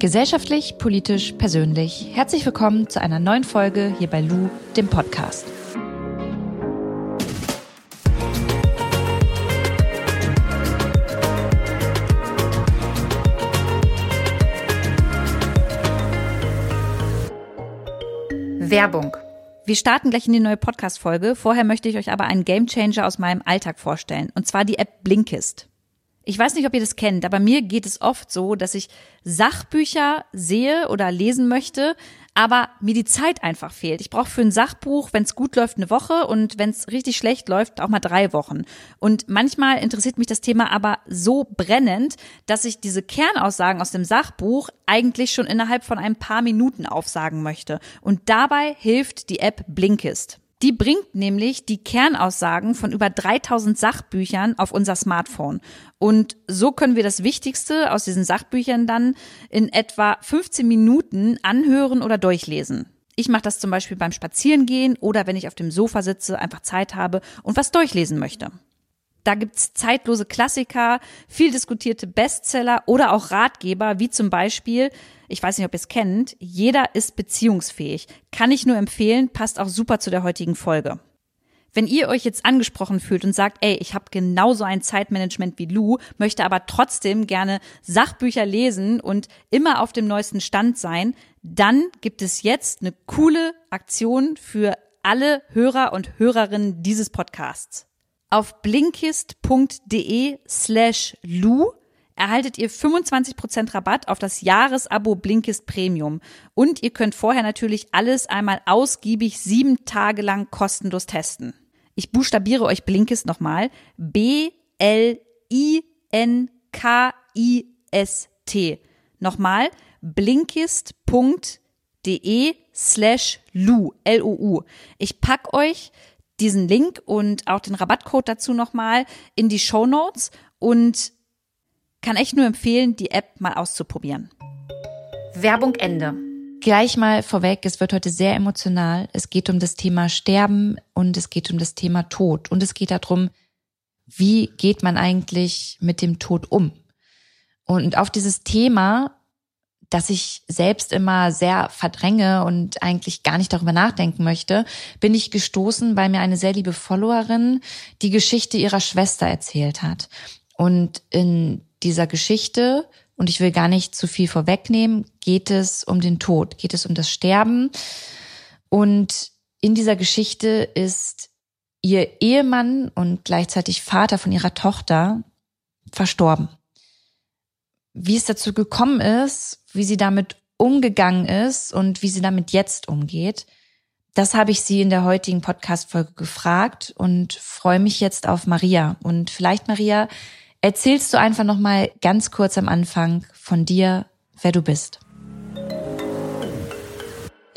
Gesellschaftlich, politisch, persönlich. Herzlich willkommen zu einer neuen Folge hier bei Lou, dem Podcast. Werbung. Wir starten gleich in die neue Podcast-Folge. Vorher möchte ich euch aber einen Gamechanger aus meinem Alltag vorstellen. Und zwar die App Blinkist. Ich weiß nicht, ob ihr das kennt, aber mir geht es oft so, dass ich Sachbücher sehe oder lesen möchte, aber mir die Zeit einfach fehlt. Ich brauche für ein Sachbuch, wenn es gut läuft, eine Woche und wenn es richtig schlecht läuft, auch mal drei Wochen. Und manchmal interessiert mich das Thema aber so brennend, dass ich diese Kernaussagen aus dem Sachbuch eigentlich schon innerhalb von ein paar Minuten aufsagen möchte. Und dabei hilft die App Blinkist. Die bringt nämlich die Kernaussagen von über 3000 Sachbüchern auf unser Smartphone. Und so können wir das Wichtigste aus diesen Sachbüchern dann in etwa 15 Minuten anhören oder durchlesen. Ich mache das zum Beispiel beim Spazierengehen oder wenn ich auf dem Sofa sitze, einfach Zeit habe und was durchlesen möchte. Da gibt's zeitlose Klassiker, viel diskutierte Bestseller oder auch Ratgeber, wie zum Beispiel, ich weiß nicht, ob ihr es kennt, jeder ist beziehungsfähig. Kann ich nur empfehlen, passt auch super zu der heutigen Folge. Wenn ihr euch jetzt angesprochen fühlt und sagt, ey, ich habe genauso ein Zeitmanagement wie Lou, möchte aber trotzdem gerne Sachbücher lesen und immer auf dem neuesten Stand sein, dann gibt es jetzt eine coole Aktion für alle Hörer und Hörerinnen dieses Podcasts. Auf blinkist.de slash Lu erhaltet ihr 25% Rabatt auf das Jahresabo Blinkist Premium. Und ihr könnt vorher natürlich alles einmal ausgiebig sieben Tage lang kostenlos testen. Ich buchstabiere euch Blinkist nochmal. B-L-I-N-K-I-S-T. Nochmal blinkist.de slash Lu, L-O-U. Ich pack euch diesen Link und auch den Rabattcode dazu nochmal in die Show Notes und kann echt nur empfehlen, die App mal auszuprobieren. Werbung Ende. Gleich mal vorweg, es wird heute sehr emotional. Es geht um das Thema Sterben und es geht um das Thema Tod und es geht darum, wie geht man eigentlich mit dem Tod um? Und auf dieses Thema dass ich selbst immer sehr verdränge und eigentlich gar nicht darüber nachdenken möchte, bin ich gestoßen, weil mir eine sehr liebe Followerin die Geschichte ihrer Schwester erzählt hat. Und in dieser Geschichte, und ich will gar nicht zu viel vorwegnehmen, geht es um den Tod, geht es um das Sterben. Und in dieser Geschichte ist ihr Ehemann und gleichzeitig Vater von ihrer Tochter verstorben. Wie es dazu gekommen ist, wie sie damit umgegangen ist und wie sie damit jetzt umgeht. Das habe ich sie in der heutigen Podcast-Folge gefragt und freue mich jetzt auf Maria. Und vielleicht, Maria, erzählst du einfach nochmal ganz kurz am Anfang von dir, wer du bist.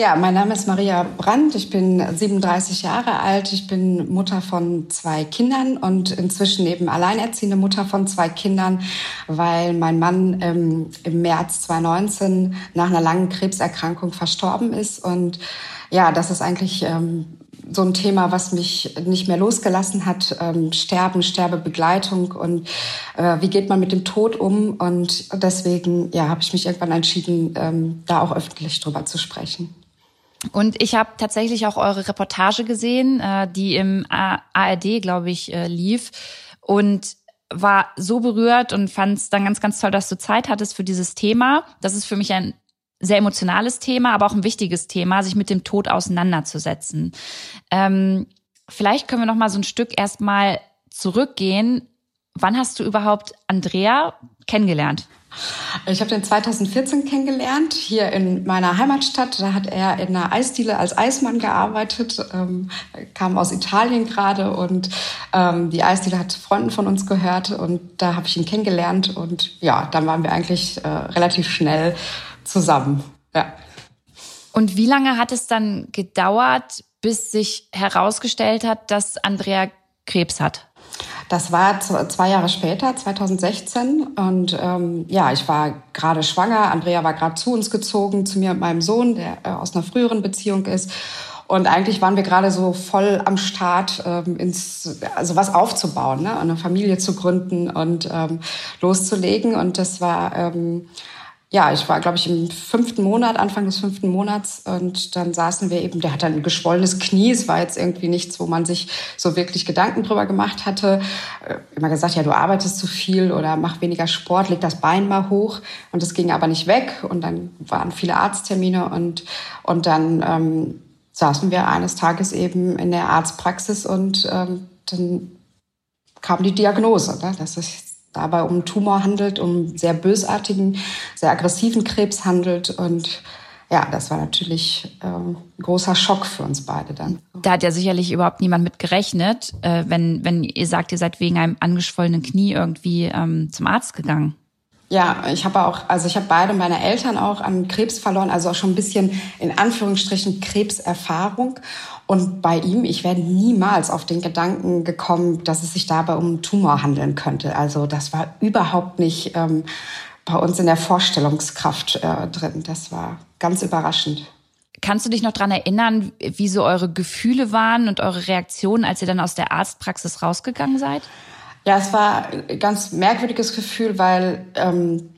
Ja, mein Name ist Maria Brandt. Ich bin 37 Jahre alt. Ich bin Mutter von zwei Kindern und inzwischen eben alleinerziehende Mutter von zwei Kindern, weil mein Mann ähm, im März 2019 nach einer langen Krebserkrankung verstorben ist. Und ja, das ist eigentlich ähm, so ein Thema, was mich nicht mehr losgelassen hat. Ähm, Sterben, Sterbebegleitung und äh, wie geht man mit dem Tod um? Und deswegen ja, habe ich mich irgendwann entschieden, ähm, da auch öffentlich drüber zu sprechen. Und ich habe tatsächlich auch eure Reportage gesehen, äh, die im ARD, glaube ich, äh, lief. Und war so berührt und fand es dann ganz, ganz toll, dass du Zeit hattest für dieses Thema. Das ist für mich ein sehr emotionales Thema, aber auch ein wichtiges Thema, sich mit dem Tod auseinanderzusetzen. Ähm, vielleicht können wir noch mal so ein Stück erstmal zurückgehen. Wann hast du überhaupt Andrea kennengelernt? Ich habe den 2014 kennengelernt, hier in meiner Heimatstadt. Da hat er in einer Eisdiele als Eismann gearbeitet, ähm, kam aus Italien gerade und ähm, die Eisdiele hat Freunden von uns gehört und da habe ich ihn kennengelernt und ja, dann waren wir eigentlich äh, relativ schnell zusammen. Ja. Und wie lange hat es dann gedauert, bis sich herausgestellt hat, dass Andrea Krebs hat? Das war zwei Jahre später, 2016. Und ähm, ja, ich war gerade schwanger. Andrea war gerade zu uns gezogen, zu mir und meinem Sohn, der äh, aus einer früheren Beziehung ist. Und eigentlich waren wir gerade so voll am Start, ähm, ins, also was aufzubauen, ne? eine Familie zu gründen und ähm, loszulegen. Und das war ähm, ja, ich war, glaube ich, im fünften Monat, Anfang des fünften Monats. Und dann saßen wir eben, der hat ein geschwollenes Knie. Es war jetzt irgendwie nichts, wo man sich so wirklich Gedanken drüber gemacht hatte. Äh, immer gesagt, ja, du arbeitest zu viel oder mach weniger Sport, leg das Bein mal hoch. Und das ging aber nicht weg. Und dann waren viele Arzttermine und, und dann ähm, saßen wir eines Tages eben in der Arztpraxis und ähm, dann kam die Diagnose, ne, dass es dabei um einen Tumor handelt, um sehr bösartigen, sehr aggressiven Krebs handelt und ja, das war natürlich ähm, ein großer Schock für uns beide dann. Da hat ja sicherlich überhaupt niemand mit gerechnet, äh, wenn, wenn ihr sagt, ihr seid wegen einem angeschwollenen Knie irgendwie ähm, zum Arzt gegangen. Ja, ich habe auch, also ich habe beide meine Eltern auch an Krebs verloren, also auch schon ein bisschen in Anführungsstrichen Krebserfahrung. Und bei ihm, ich wäre niemals auf den Gedanken gekommen, dass es sich dabei um einen Tumor handeln könnte. Also das war überhaupt nicht ähm, bei uns in der Vorstellungskraft äh, drin. Das war ganz überraschend. Kannst du dich noch dran erinnern, wie so eure Gefühle waren und eure Reaktionen, als ihr dann aus der Arztpraxis rausgegangen seid? Ja, es war ein ganz merkwürdiges Gefühl, weil ähm,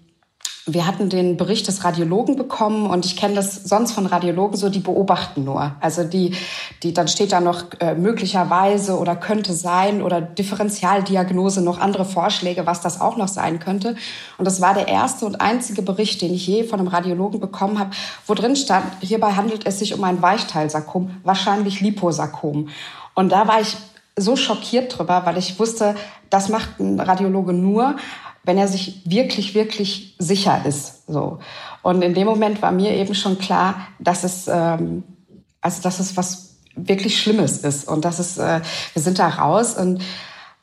wir hatten den Bericht des Radiologen bekommen und ich kenne das sonst von Radiologen so, die beobachten nur. Also die, die dann steht da noch äh, möglicherweise oder könnte sein oder Differentialdiagnose, noch andere Vorschläge, was das auch noch sein könnte. Und das war der erste und einzige Bericht, den ich je von einem Radiologen bekommen habe, wo drin stand, hierbei handelt es sich um ein Weichteilsarkom, wahrscheinlich Liposarkom. Und da war ich so schockiert drüber, weil ich wusste, das macht ein Radiologe nur, wenn er sich wirklich, wirklich sicher ist. So. Und in dem Moment war mir eben schon klar, dass es, ähm, also dass es was wirklich Schlimmes ist. Und dass es, äh, wir sind da raus und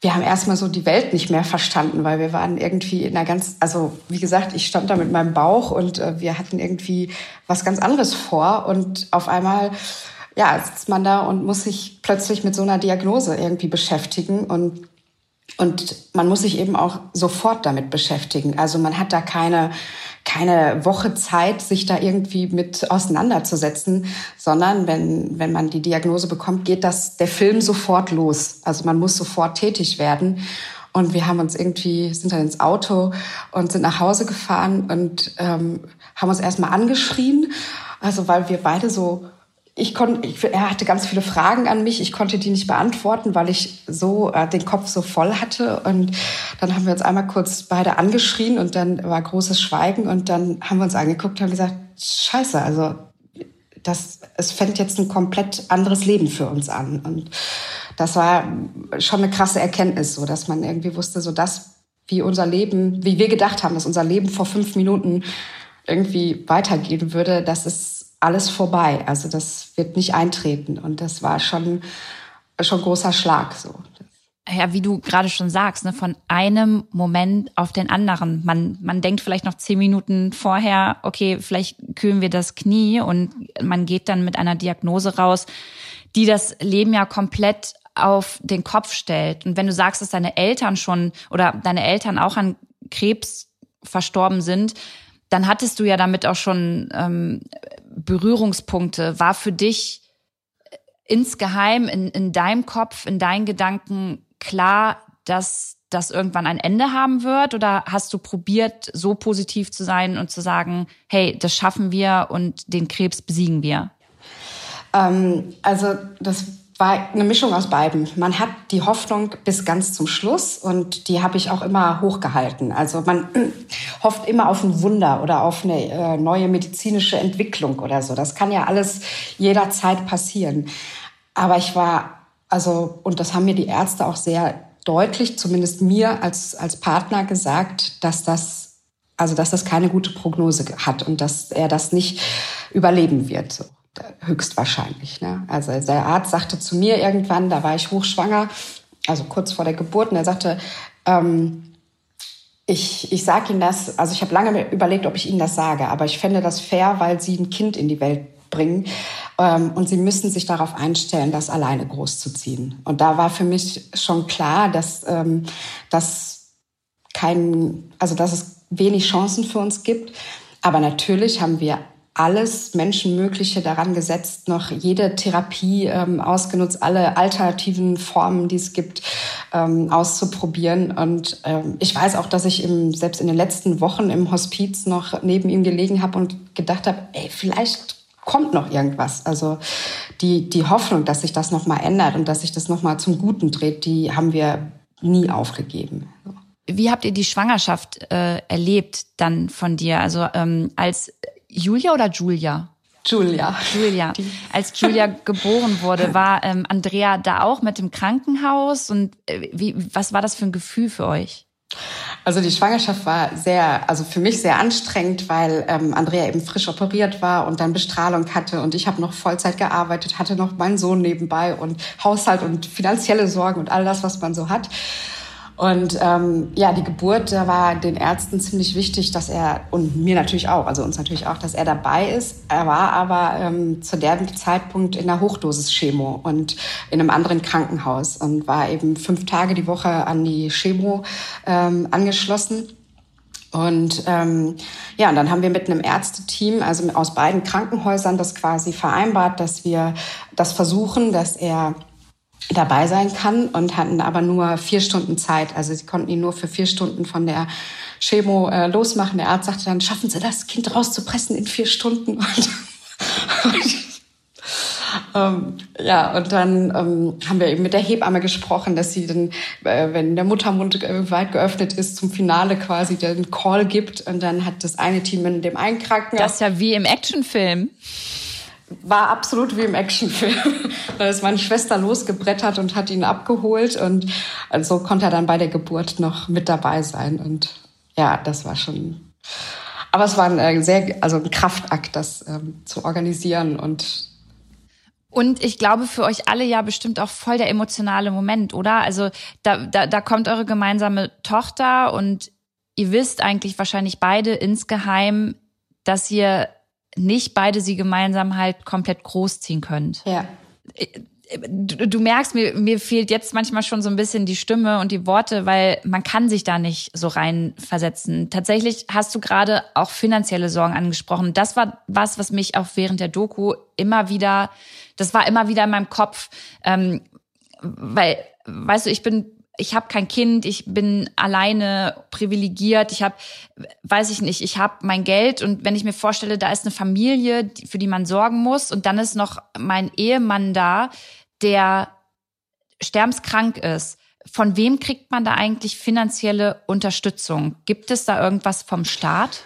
wir haben erstmal so die Welt nicht mehr verstanden, weil wir waren irgendwie in einer ganz, also wie gesagt, ich stand da mit meinem Bauch und äh, wir hatten irgendwie was ganz anderes vor und auf einmal ja, sitzt man da und muss sich plötzlich mit so einer Diagnose irgendwie beschäftigen und und man muss sich eben auch sofort damit beschäftigen. Also man hat da keine, keine Woche Zeit, sich da irgendwie mit auseinanderzusetzen, sondern wenn, wenn man die Diagnose bekommt, geht das, der Film sofort los. Also man muss sofort tätig werden. Und wir haben uns irgendwie, sind dann ins Auto und sind nach Hause gefahren und ähm, haben uns erstmal angeschrien. Also weil wir beide so ich konnte, er hatte ganz viele Fragen an mich. Ich konnte die nicht beantworten, weil ich so äh, den Kopf so voll hatte. Und dann haben wir uns einmal kurz beide angeschrien und dann war großes Schweigen und dann haben wir uns angeguckt und haben gesagt, Scheiße, also das, es fängt jetzt ein komplett anderes Leben für uns an. Und das war schon eine krasse Erkenntnis, so dass man irgendwie wusste, so das, wie unser Leben, wie wir gedacht haben, dass unser Leben vor fünf Minuten irgendwie weitergehen würde, das ist alles vorbei. Also das wird nicht eintreten. Und das war schon, schon großer Schlag so. Ja, wie du gerade schon sagst, ne, von einem Moment auf den anderen. Man, man denkt vielleicht noch zehn Minuten vorher, okay, vielleicht kühlen wir das Knie und man geht dann mit einer Diagnose raus, die das Leben ja komplett auf den Kopf stellt. Und wenn du sagst, dass deine Eltern schon oder deine Eltern auch an Krebs verstorben sind, dann hattest du ja damit auch schon ähm, Berührungspunkte? War für dich insgeheim in, in deinem Kopf, in deinen Gedanken klar, dass das irgendwann ein Ende haben wird? Oder hast du probiert, so positiv zu sein und zu sagen, hey, das schaffen wir und den Krebs besiegen wir? Ähm, also das war eine Mischung aus beiden. Man hat die Hoffnung bis ganz zum Schluss und die habe ich auch immer hochgehalten. Also man hofft immer auf ein Wunder oder auf eine äh, neue medizinische Entwicklung oder so. Das kann ja alles jederzeit passieren. Aber ich war, also, und das haben mir die Ärzte auch sehr deutlich, zumindest mir als, als Partner gesagt, dass das, also, dass das keine gute Prognose hat und dass er das nicht überleben wird. Höchstwahrscheinlich. Ne? Also der Arzt sagte zu mir irgendwann, da war ich hochschwanger, also kurz vor der Geburt, und er sagte, ähm, ich, ich sage Ihnen das, also ich habe lange überlegt, ob ich Ihnen das sage, aber ich fände das fair, weil Sie ein Kind in die Welt bringen ähm, und Sie müssen sich darauf einstellen, das alleine großzuziehen. Und da war für mich schon klar, dass, ähm, dass kein, also dass es wenig Chancen für uns gibt. Aber natürlich haben wir alles Menschenmögliche daran gesetzt, noch jede Therapie ähm, ausgenutzt, alle alternativen Formen, die es gibt, ähm, auszuprobieren. Und ähm, ich weiß auch, dass ich im, selbst in den letzten Wochen im Hospiz noch neben ihm gelegen habe und gedacht habe, ey, vielleicht kommt noch irgendwas. Also die, die Hoffnung, dass sich das nochmal ändert und dass sich das nochmal zum Guten dreht, die haben wir nie aufgegeben. Wie habt ihr die Schwangerschaft äh, erlebt dann von dir? Also ähm, als Julia oder Julia? Julia. Julia. Als Julia geboren wurde, war ähm, Andrea da auch mit dem Krankenhaus und äh, wie, was war das für ein Gefühl für euch? Also die Schwangerschaft war sehr, also für mich sehr anstrengend, weil ähm, Andrea eben frisch operiert war und dann Bestrahlung hatte und ich habe noch Vollzeit gearbeitet, hatte noch meinen Sohn nebenbei und Haushalt und finanzielle Sorgen und all das, was man so hat. Und ähm, ja, die Geburt, da war den Ärzten ziemlich wichtig, dass er, und mir natürlich auch, also uns natürlich auch, dass er dabei ist. Er war aber ähm, zu dem Zeitpunkt in einer Hochdosis-Chemo und in einem anderen Krankenhaus und war eben fünf Tage die Woche an die Chemo ähm, angeschlossen. Und ähm, ja, und dann haben wir mit einem Ärzteteam, also aus beiden Krankenhäusern, das quasi vereinbart, dass wir das versuchen, dass er dabei sein kann und hatten aber nur vier Stunden Zeit. Also sie konnten ihn nur für vier Stunden von der Chemo äh, losmachen. Der Arzt sagte dann, schaffen Sie das Kind rauszupressen in vier Stunden. Und, ähm, ja, und dann ähm, haben wir eben mit der Hebamme gesprochen, dass sie dann, äh, wenn der Muttermund äh, weit geöffnet ist, zum Finale quasi den Call gibt. Und dann hat das eine Team in dem einen Krankenhaus... Das ist ja wie im Actionfilm war absolut wie im Actionfilm. Da ist meine Schwester losgebrettert und hat ihn abgeholt und so also konnte er dann bei der Geburt noch mit dabei sein und ja, das war schon. Aber es war ein äh, sehr, also ein Kraftakt, das ähm, zu organisieren und und ich glaube für euch alle ja bestimmt auch voll der emotionale Moment, oder? Also da, da, da kommt eure gemeinsame Tochter und ihr wisst eigentlich wahrscheinlich beide insgeheim, dass ihr nicht beide sie gemeinsam halt komplett großziehen könnt. Ja. Du, du, merkst, mir, mir fehlt jetzt manchmal schon so ein bisschen die Stimme und die Worte, weil man kann sich da nicht so reinversetzen. Tatsächlich hast du gerade auch finanzielle Sorgen angesprochen. Das war was, was mich auch während der Doku immer wieder, das war immer wieder in meinem Kopf, ähm, weil, weißt du, ich bin ich habe kein Kind, ich bin alleine privilegiert, ich habe, weiß ich nicht, ich habe mein Geld und wenn ich mir vorstelle, da ist eine Familie, für die man sorgen muss und dann ist noch mein Ehemann da, der sterbenskrank ist. Von wem kriegt man da eigentlich finanzielle Unterstützung? Gibt es da irgendwas vom Staat?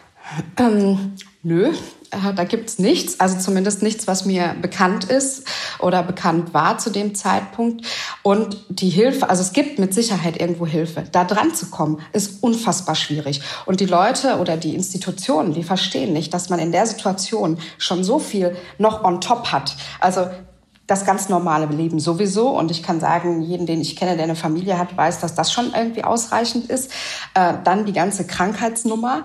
Ähm, nö, äh, da gibt's nichts, also zumindest nichts, was mir bekannt ist oder bekannt war zu dem Zeitpunkt. Und die Hilfe, also es gibt mit Sicherheit irgendwo Hilfe. Da dran zu kommen, ist unfassbar schwierig. Und die Leute oder die Institutionen, die verstehen nicht, dass man in der Situation schon so viel noch on top hat. Also das ganz normale Leben sowieso. Und ich kann sagen, jeden, den ich kenne, der eine Familie hat, weiß, dass das schon irgendwie ausreichend ist. Äh, dann die ganze Krankheitsnummer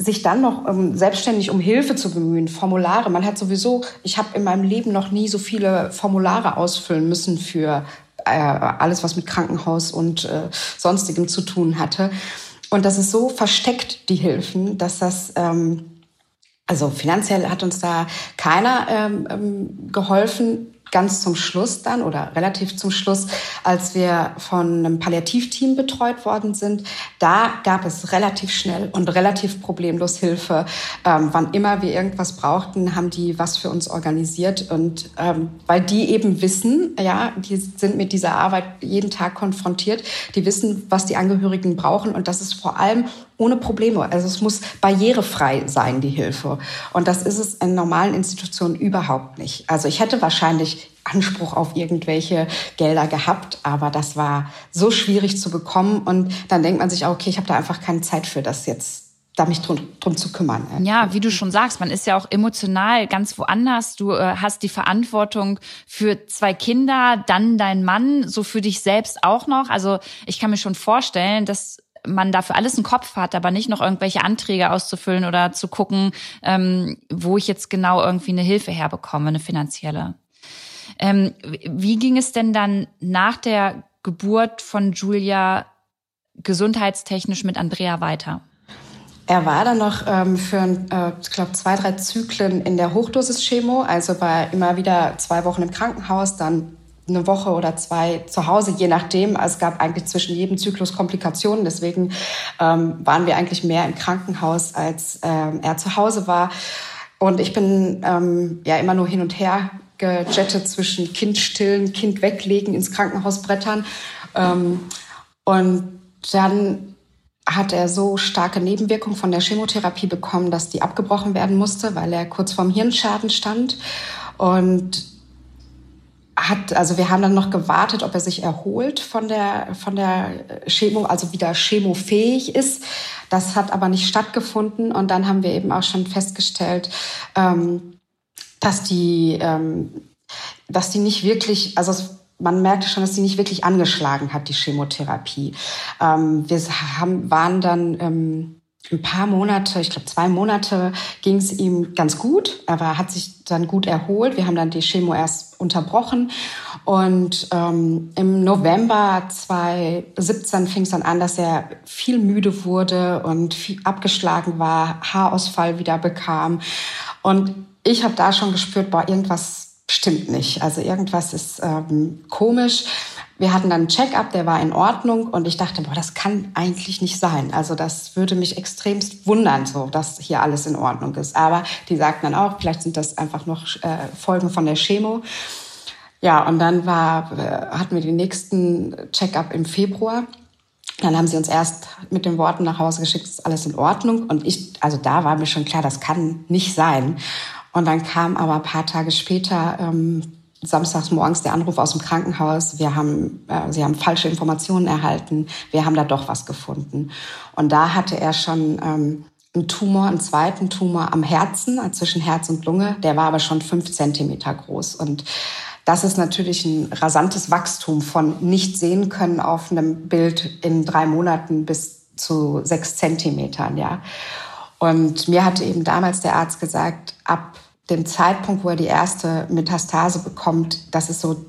sich dann noch ähm, selbstständig um Hilfe zu bemühen, Formulare. Man hat sowieso, ich habe in meinem Leben noch nie so viele Formulare ausfüllen müssen für äh, alles, was mit Krankenhaus und äh, sonstigem zu tun hatte. Und das ist so versteckt, die Hilfen, dass das, ähm, also finanziell hat uns da keiner ähm, ähm geholfen ganz zum Schluss dann oder relativ zum Schluss, als wir von einem Palliativteam betreut worden sind, da gab es relativ schnell und relativ problemlos Hilfe. Ähm, wann immer wir irgendwas brauchten, haben die was für uns organisiert und ähm, weil die eben wissen, ja, die sind mit dieser Arbeit jeden Tag konfrontiert, die wissen, was die Angehörigen brauchen und das ist vor allem ohne Probleme. Also es muss barrierefrei sein, die Hilfe. Und das ist es in normalen Institutionen überhaupt nicht. Also ich hätte wahrscheinlich Anspruch auf irgendwelche Gelder gehabt, aber das war so schwierig zu bekommen. Und dann denkt man sich auch, okay, ich habe da einfach keine Zeit für das jetzt da mich drum, drum zu kümmern. Ja, wie du schon sagst, man ist ja auch emotional ganz woanders. Du äh, hast die Verantwortung für zwei Kinder, dann dein Mann, so für dich selbst auch noch. Also ich kann mir schon vorstellen, dass man dafür alles einen Kopf hat, aber nicht noch irgendwelche Anträge auszufüllen oder zu gucken, ähm, wo ich jetzt genau irgendwie eine Hilfe herbekomme, eine finanzielle. Ähm, wie ging es denn dann nach der Geburt von Julia gesundheitstechnisch mit Andrea weiter? Er war dann noch ähm, für, äh, glaube, zwei, drei Zyklen in der Hochdosis-Chemo, also war immer wieder zwei Wochen im Krankenhaus, dann eine Woche oder zwei zu Hause, je nachdem. Also es gab eigentlich zwischen jedem Zyklus Komplikationen. Deswegen ähm, waren wir eigentlich mehr im Krankenhaus, als ähm, er zu Hause war. Und ich bin ähm, ja immer nur hin und her gejettet zwischen Kind stillen, Kind weglegen, ins Krankenhaus brettern. Ähm, und dann hat er so starke Nebenwirkungen von der Chemotherapie bekommen, dass die abgebrochen werden musste, weil er kurz vorm Hirnschaden stand. Und hat, also wir haben dann noch gewartet, ob er sich erholt von der, von der Chemo, also wieder chemofähig ist. Das hat aber nicht stattgefunden. Und dann haben wir eben auch schon festgestellt, ähm, dass die, ähm, dass die nicht wirklich, also man merkte schon, dass sie nicht wirklich angeschlagen hat, die Chemotherapie. Ähm, wir haben, waren dann ähm, ein paar Monate, ich glaube zwei Monate, ging es ihm ganz gut. Er war, hat sich dann gut erholt. Wir haben dann die Chemo erst unterbrochen. Und ähm, im November 2017 fing es dann an, dass er viel müde wurde und viel abgeschlagen war, Haarausfall wieder bekam. Und ich habe da schon gespürt, boah, irgendwas stimmt nicht. Also irgendwas ist ähm, komisch. Wir hatten dann einen Check-up, der war in Ordnung und ich dachte, boah, das kann eigentlich nicht sein. Also das würde mich extremst wundern, so dass hier alles in Ordnung ist. Aber die sagten dann auch, vielleicht sind das einfach noch äh, Folgen von der Chemo. Ja, und dann war, äh, hatten wir den nächsten Check-up im Februar. Dann haben sie uns erst mit den Worten nach Hause geschickt, ist alles in Ordnung. Und ich, also da war mir schon klar, das kann nicht sein. Und dann kam aber ein paar Tage später ähm, samstags morgens der Anruf aus dem Krankenhaus, wir haben, äh, sie haben falsche Informationen erhalten, wir haben da doch was gefunden. Und da hatte er schon ähm, einen Tumor, einen zweiten Tumor am Herzen, also zwischen Herz und Lunge, der war aber schon fünf Zentimeter groß. Und das ist natürlich ein rasantes Wachstum von nicht sehen können auf einem Bild in drei Monaten bis zu sechs Zentimetern, ja. Und mir hatte eben damals der Arzt gesagt, ab dem Zeitpunkt, wo er die erste Metastase bekommt, das ist so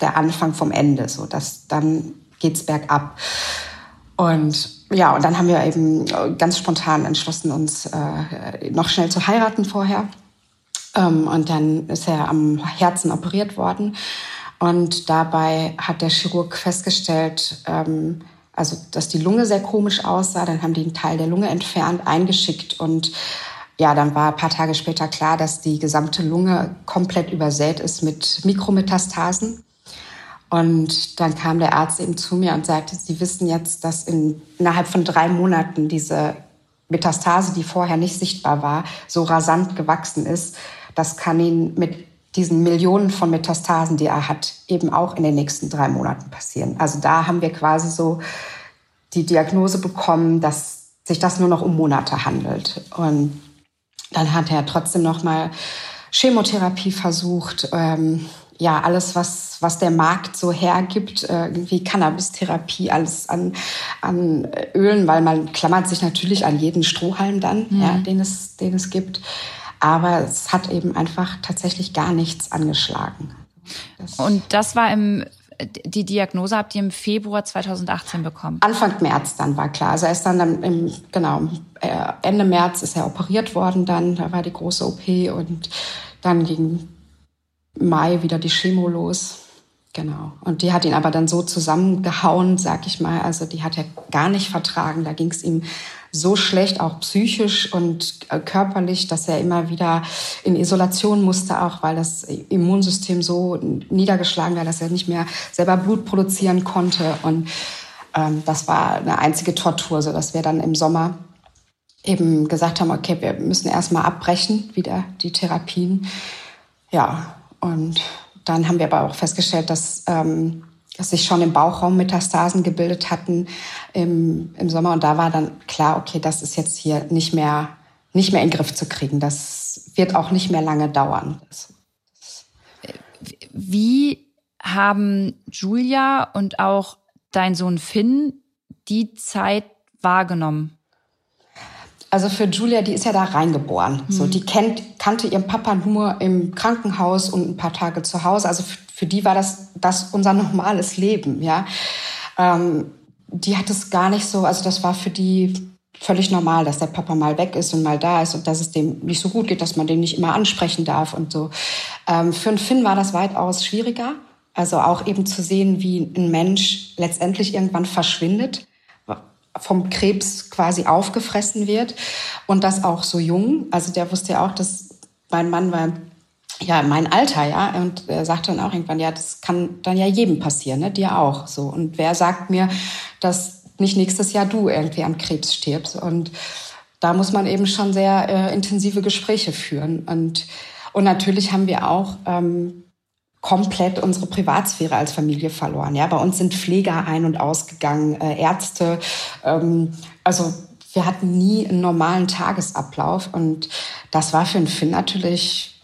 der Anfang vom Ende. So, dass dann geht's bergab. Und ja, und dann haben wir eben ganz spontan entschlossen, uns äh, noch schnell zu heiraten vorher. Ähm, und dann ist er am Herzen operiert worden. Und dabei hat der Chirurg festgestellt, ähm, also dass die Lunge sehr komisch aussah. Dann haben die einen Teil der Lunge entfernt, eingeschickt und ja, dann war ein paar Tage später klar, dass die gesamte Lunge komplett übersät ist mit Mikrometastasen. Und dann kam der Arzt eben zu mir und sagte, Sie wissen jetzt, dass in, innerhalb von drei Monaten diese Metastase, die vorher nicht sichtbar war, so rasant gewachsen ist. Das kann Ihnen mit diesen Millionen von Metastasen, die er hat, eben auch in den nächsten drei Monaten passieren. Also da haben wir quasi so die Diagnose bekommen, dass sich das nur noch um Monate handelt. Und dann hat er trotzdem noch mal Chemotherapie versucht. Ähm, ja, alles, was, was der Markt so hergibt, äh, irgendwie Cannabis-Therapie, alles an, an Ölen, weil man klammert sich natürlich an jeden Strohhalm dann, mhm. ja, den, es, den es gibt. Aber es hat eben einfach tatsächlich gar nichts angeschlagen. Das Und das war im die Diagnose habt ihr im Februar 2018 bekommen? Anfang März dann war klar. Also er ist dann im, genau, äh, Ende März ist er operiert worden dann. Da war die große OP und dann ging Mai wieder die Chemo los. Genau. Und die hat ihn aber dann so zusammengehauen, sag ich mal. Also die hat er gar nicht vertragen. Da ging es ihm so schlecht, auch psychisch und äh, körperlich, dass er immer wieder in Isolation musste, auch weil das Immunsystem so niedergeschlagen war, dass er nicht mehr selber Blut produzieren konnte. Und ähm, das war eine einzige Tortur, so dass wir dann im Sommer eben gesagt haben, okay, wir müssen erstmal abbrechen, wieder die Therapien. Ja, und dann haben wir aber auch festgestellt, dass ähm, dass sich schon im Bauchraum Metastasen gebildet hatten im, im Sommer. Und da war dann klar, okay, das ist jetzt hier nicht mehr, nicht mehr in den Griff zu kriegen. Das wird auch nicht mehr lange dauern. Wie haben Julia und auch dein Sohn Finn die Zeit wahrgenommen? Also für Julia, die ist ja da reingeboren. Mhm. So, die kennt, kannte ihren Papa nur im Krankenhaus und ein paar Tage zu Hause. Also für, die war das, das unser normales Leben, ja. Ähm, die hat es gar nicht so, also das war für die völlig normal, dass der Papa mal weg ist und mal da ist und dass es dem nicht so gut geht, dass man den nicht immer ansprechen darf und so. Ähm, für einen Finn war das weitaus schwieriger. Also auch eben zu sehen, wie ein Mensch letztendlich irgendwann verschwindet, vom Krebs quasi aufgefressen wird und das auch so jung. Also der wusste ja auch, dass mein Mann war ja mein Alter, ja, und er sagte dann auch irgendwann, ja, das kann dann ja jedem passieren, ne, dir auch, so. Und wer sagt mir, dass nicht nächstes Jahr du irgendwie an Krebs stirbst? Und da muss man eben schon sehr äh, intensive Gespräche führen. Und, und natürlich haben wir auch ähm, komplett unsere Privatsphäre als Familie verloren. Ja, bei uns sind Pfleger ein- und ausgegangen, äh, Ärzte. Ähm, also wir hatten nie einen normalen Tagesablauf und das war für einen Finn natürlich,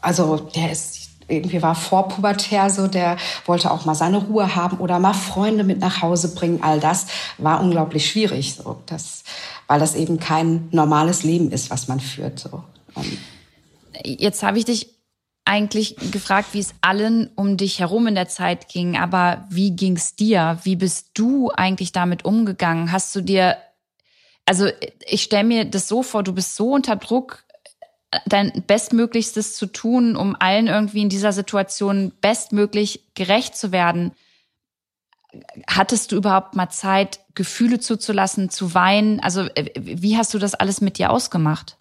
also der ist irgendwie war vorpubertär so, der wollte auch mal seine Ruhe haben oder mal Freunde mit nach Hause bringen. All das war unglaublich schwierig, so, das, weil das eben kein normales Leben ist, was man führt. So. Jetzt habe ich dich eigentlich gefragt, wie es allen um dich herum in der Zeit ging, aber wie ging's dir? Wie bist du eigentlich damit umgegangen? Hast du dir, also ich stelle mir das so vor, du bist so unter Druck, dein Bestmöglichstes zu tun, um allen irgendwie in dieser Situation bestmöglich gerecht zu werden. Hattest du überhaupt mal Zeit, Gefühle zuzulassen, zu weinen? Also äh, wie hast du das alles mit dir ausgemacht?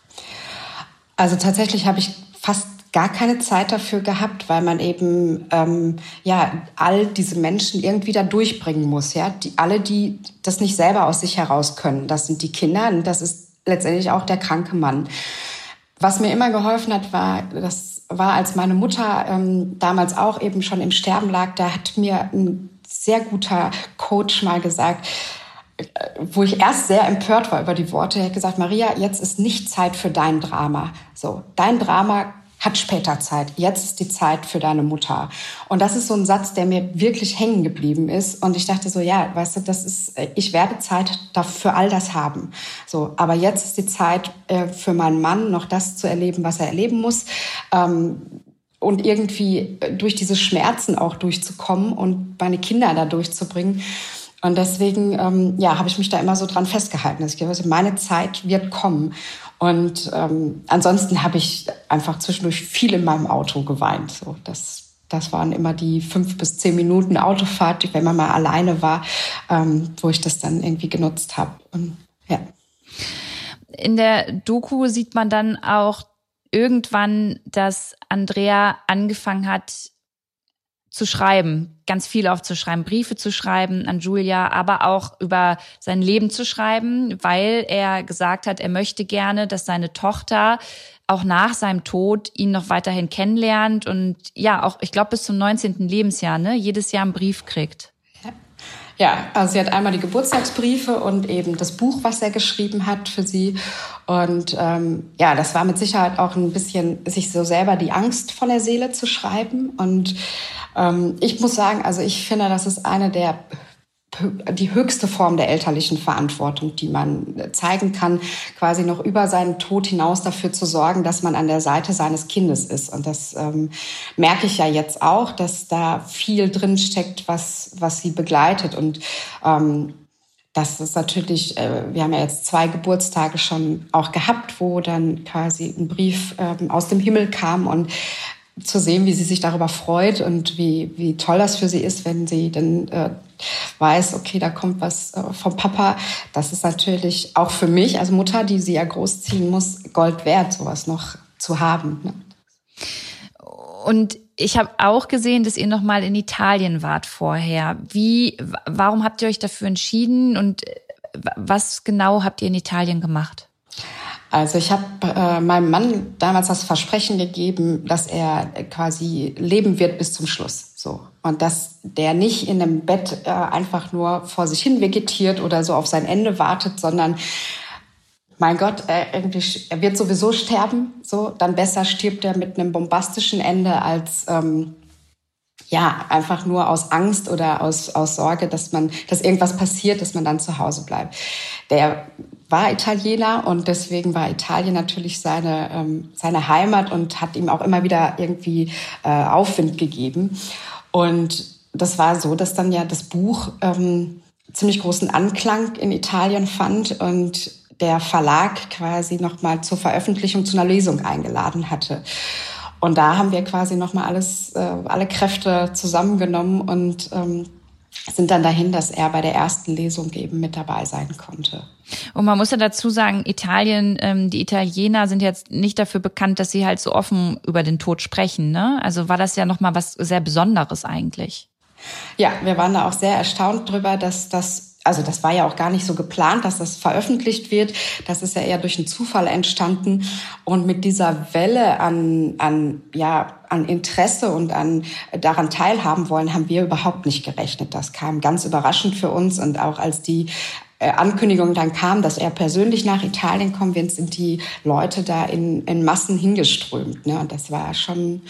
Also tatsächlich habe ich fast gar keine Zeit dafür gehabt, weil man eben ähm, ja all diese Menschen irgendwie da durchbringen muss. Ja, die, alle, die das nicht selber aus sich heraus können, das sind die Kinder und das ist letztendlich auch der kranke Mann. Was mir immer geholfen hat, war, das war, als meine Mutter ähm, damals auch eben schon im Sterben lag, da hat mir ein sehr guter Coach mal gesagt, äh, wo ich erst sehr empört war über die Worte, er hat gesagt, Maria, jetzt ist nicht Zeit für dein Drama. So, dein Drama hat später Zeit. Jetzt ist die Zeit für deine Mutter. Und das ist so ein Satz, der mir wirklich hängen geblieben ist. Und ich dachte so, ja, weißt du, das ist, ich werde Zeit für all das haben. So, aber jetzt ist die Zeit äh, für meinen Mann, noch das zu erleben, was er erleben muss. Ähm, und irgendwie durch diese Schmerzen auch durchzukommen und meine Kinder da durchzubringen. Und deswegen, ähm, ja, habe ich mich da immer so dran festgehalten. Dass ich glaube, meine Zeit wird kommen. Und ähm, ansonsten habe ich einfach zwischendurch viel in meinem Auto geweint. So, das, das waren immer die fünf bis zehn Minuten Autofahrt, wenn man mal alleine war, ähm, wo ich das dann irgendwie genutzt habe. Ja. In der Doku sieht man dann auch irgendwann, dass Andrea angefangen hat, zu schreiben, ganz viel aufzuschreiben, Briefe zu schreiben an Julia, aber auch über sein Leben zu schreiben, weil er gesagt hat, er möchte gerne, dass seine Tochter auch nach seinem Tod ihn noch weiterhin kennenlernt und ja, auch, ich glaube, bis zum 19. Lebensjahr, ne, jedes Jahr einen Brief kriegt. Ja, also sie hat einmal die Geburtstagsbriefe und eben das Buch, was er geschrieben hat für sie. Und ähm, ja, das war mit Sicherheit auch ein bisschen, sich so selber die Angst von der Seele zu schreiben. Und ähm, ich muss sagen, also ich finde, das ist eine der die höchste Form der elterlichen Verantwortung, die man zeigen kann, quasi noch über seinen Tod hinaus dafür zu sorgen, dass man an der Seite seines Kindes ist. Und das ähm, merke ich ja jetzt auch, dass da viel drin steckt, was, was sie begleitet. Und ähm, das ist natürlich, äh, wir haben ja jetzt zwei Geburtstage schon auch gehabt, wo dann quasi ein Brief ähm, aus dem Himmel kam und zu sehen, wie sie sich darüber freut und wie, wie toll das für sie ist, wenn sie dann äh, weiß, okay, da kommt was äh, vom Papa. Das ist natürlich auch für mich als Mutter, die sie ja großziehen muss, Gold wert, sowas noch zu haben. Ne? Und ich habe auch gesehen, dass ihr noch mal in Italien wart vorher. Wie, warum habt ihr euch dafür entschieden und äh, was genau habt ihr in Italien gemacht? Also ich habe äh, meinem Mann damals das Versprechen gegeben, dass er quasi leben wird bis zum Schluss. So und dass der nicht in einem Bett äh, einfach nur vor sich hin vegetiert oder so auf sein Ende wartet, sondern mein Gott, er, irgendwie, er wird sowieso sterben. So dann besser stirbt er mit einem bombastischen Ende als ähm, ja, einfach nur aus Angst oder aus, aus Sorge, dass man, dass irgendwas passiert, dass man dann zu Hause bleibt. Der war Italiener und deswegen war Italien natürlich seine, ähm, seine Heimat und hat ihm auch immer wieder irgendwie äh, Aufwind gegeben. Und das war so, dass dann ja das Buch ähm, ziemlich großen Anklang in Italien fand und der Verlag quasi nochmal zur Veröffentlichung zu einer Lesung eingeladen hatte. Und da haben wir quasi nochmal alles, äh, alle Kräfte zusammengenommen und ähm, sind dann dahin, dass er bei der ersten Lesung eben mit dabei sein konnte. Und man muss ja dazu sagen, Italien, ähm, die Italiener sind jetzt nicht dafür bekannt, dass sie halt so offen über den Tod sprechen. Ne? Also war das ja nochmal was sehr Besonderes eigentlich. Ja, wir waren da auch sehr erstaunt drüber, dass das also das war ja auch gar nicht so geplant, dass das veröffentlicht wird. Das ist ja eher durch einen Zufall entstanden. Und mit dieser Welle an, an, ja, an Interesse und an daran teilhaben wollen, haben wir überhaupt nicht gerechnet. Das kam ganz überraschend für uns. Und auch als die äh, Ankündigung dann kam, dass er persönlich nach Italien kommen wird, sind die Leute da in, in Massen hingeströmt. Ne? Und das war schon,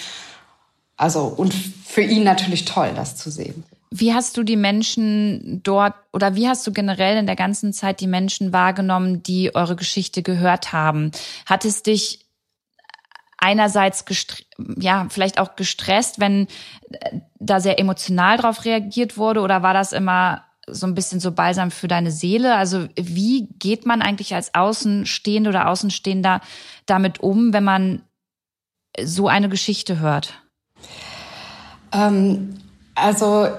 also, und für ihn natürlich toll, das zu sehen. Wie hast du die Menschen dort oder wie hast du generell in der ganzen Zeit die Menschen wahrgenommen, die eure Geschichte gehört haben? Hat es dich einerseits ja, vielleicht auch gestresst, wenn äh, da sehr emotional drauf reagiert wurde oder war das immer so ein bisschen so balsam für deine Seele? Also wie geht man eigentlich als Außenstehende oder Außenstehender damit um, wenn man so eine Geschichte hört? Ähm, also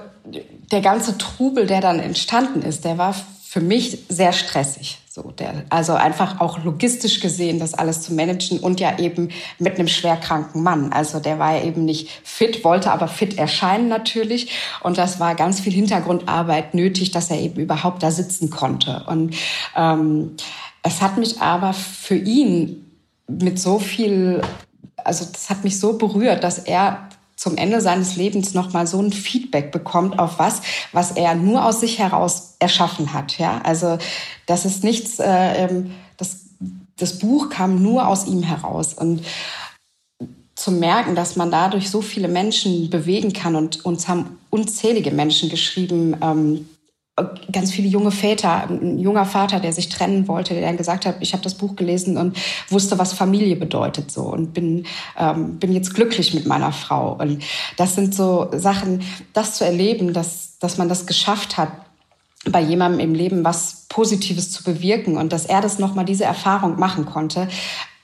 der ganze Trubel, der dann entstanden ist, der war für mich sehr stressig. So, der, also einfach auch logistisch gesehen, das alles zu managen und ja eben mit einem schwerkranken Mann. Also der war ja eben nicht fit, wollte aber fit erscheinen natürlich. Und das war ganz viel Hintergrundarbeit nötig, dass er eben überhaupt da sitzen konnte. Und ähm, es hat mich aber für ihn mit so viel, also das hat mich so berührt, dass er zum Ende seines Lebens noch mal so ein Feedback bekommt auf was, was er nur aus sich heraus erschaffen hat. Ja, also das ist nichts. Äh, ähm, das das Buch kam nur aus ihm heraus und zu merken, dass man dadurch so viele Menschen bewegen kann und uns haben unzählige Menschen geschrieben. Ähm, ganz viele junge Väter, ein junger Vater, der sich trennen wollte, der dann gesagt hat, ich habe das Buch gelesen und wusste, was Familie bedeutet so. Und bin ähm, bin jetzt glücklich mit meiner Frau. Und das sind so Sachen, das zu erleben, dass dass man das geschafft hat bei jemandem im Leben was Positives zu bewirken und dass er das noch mal diese Erfahrung machen konnte,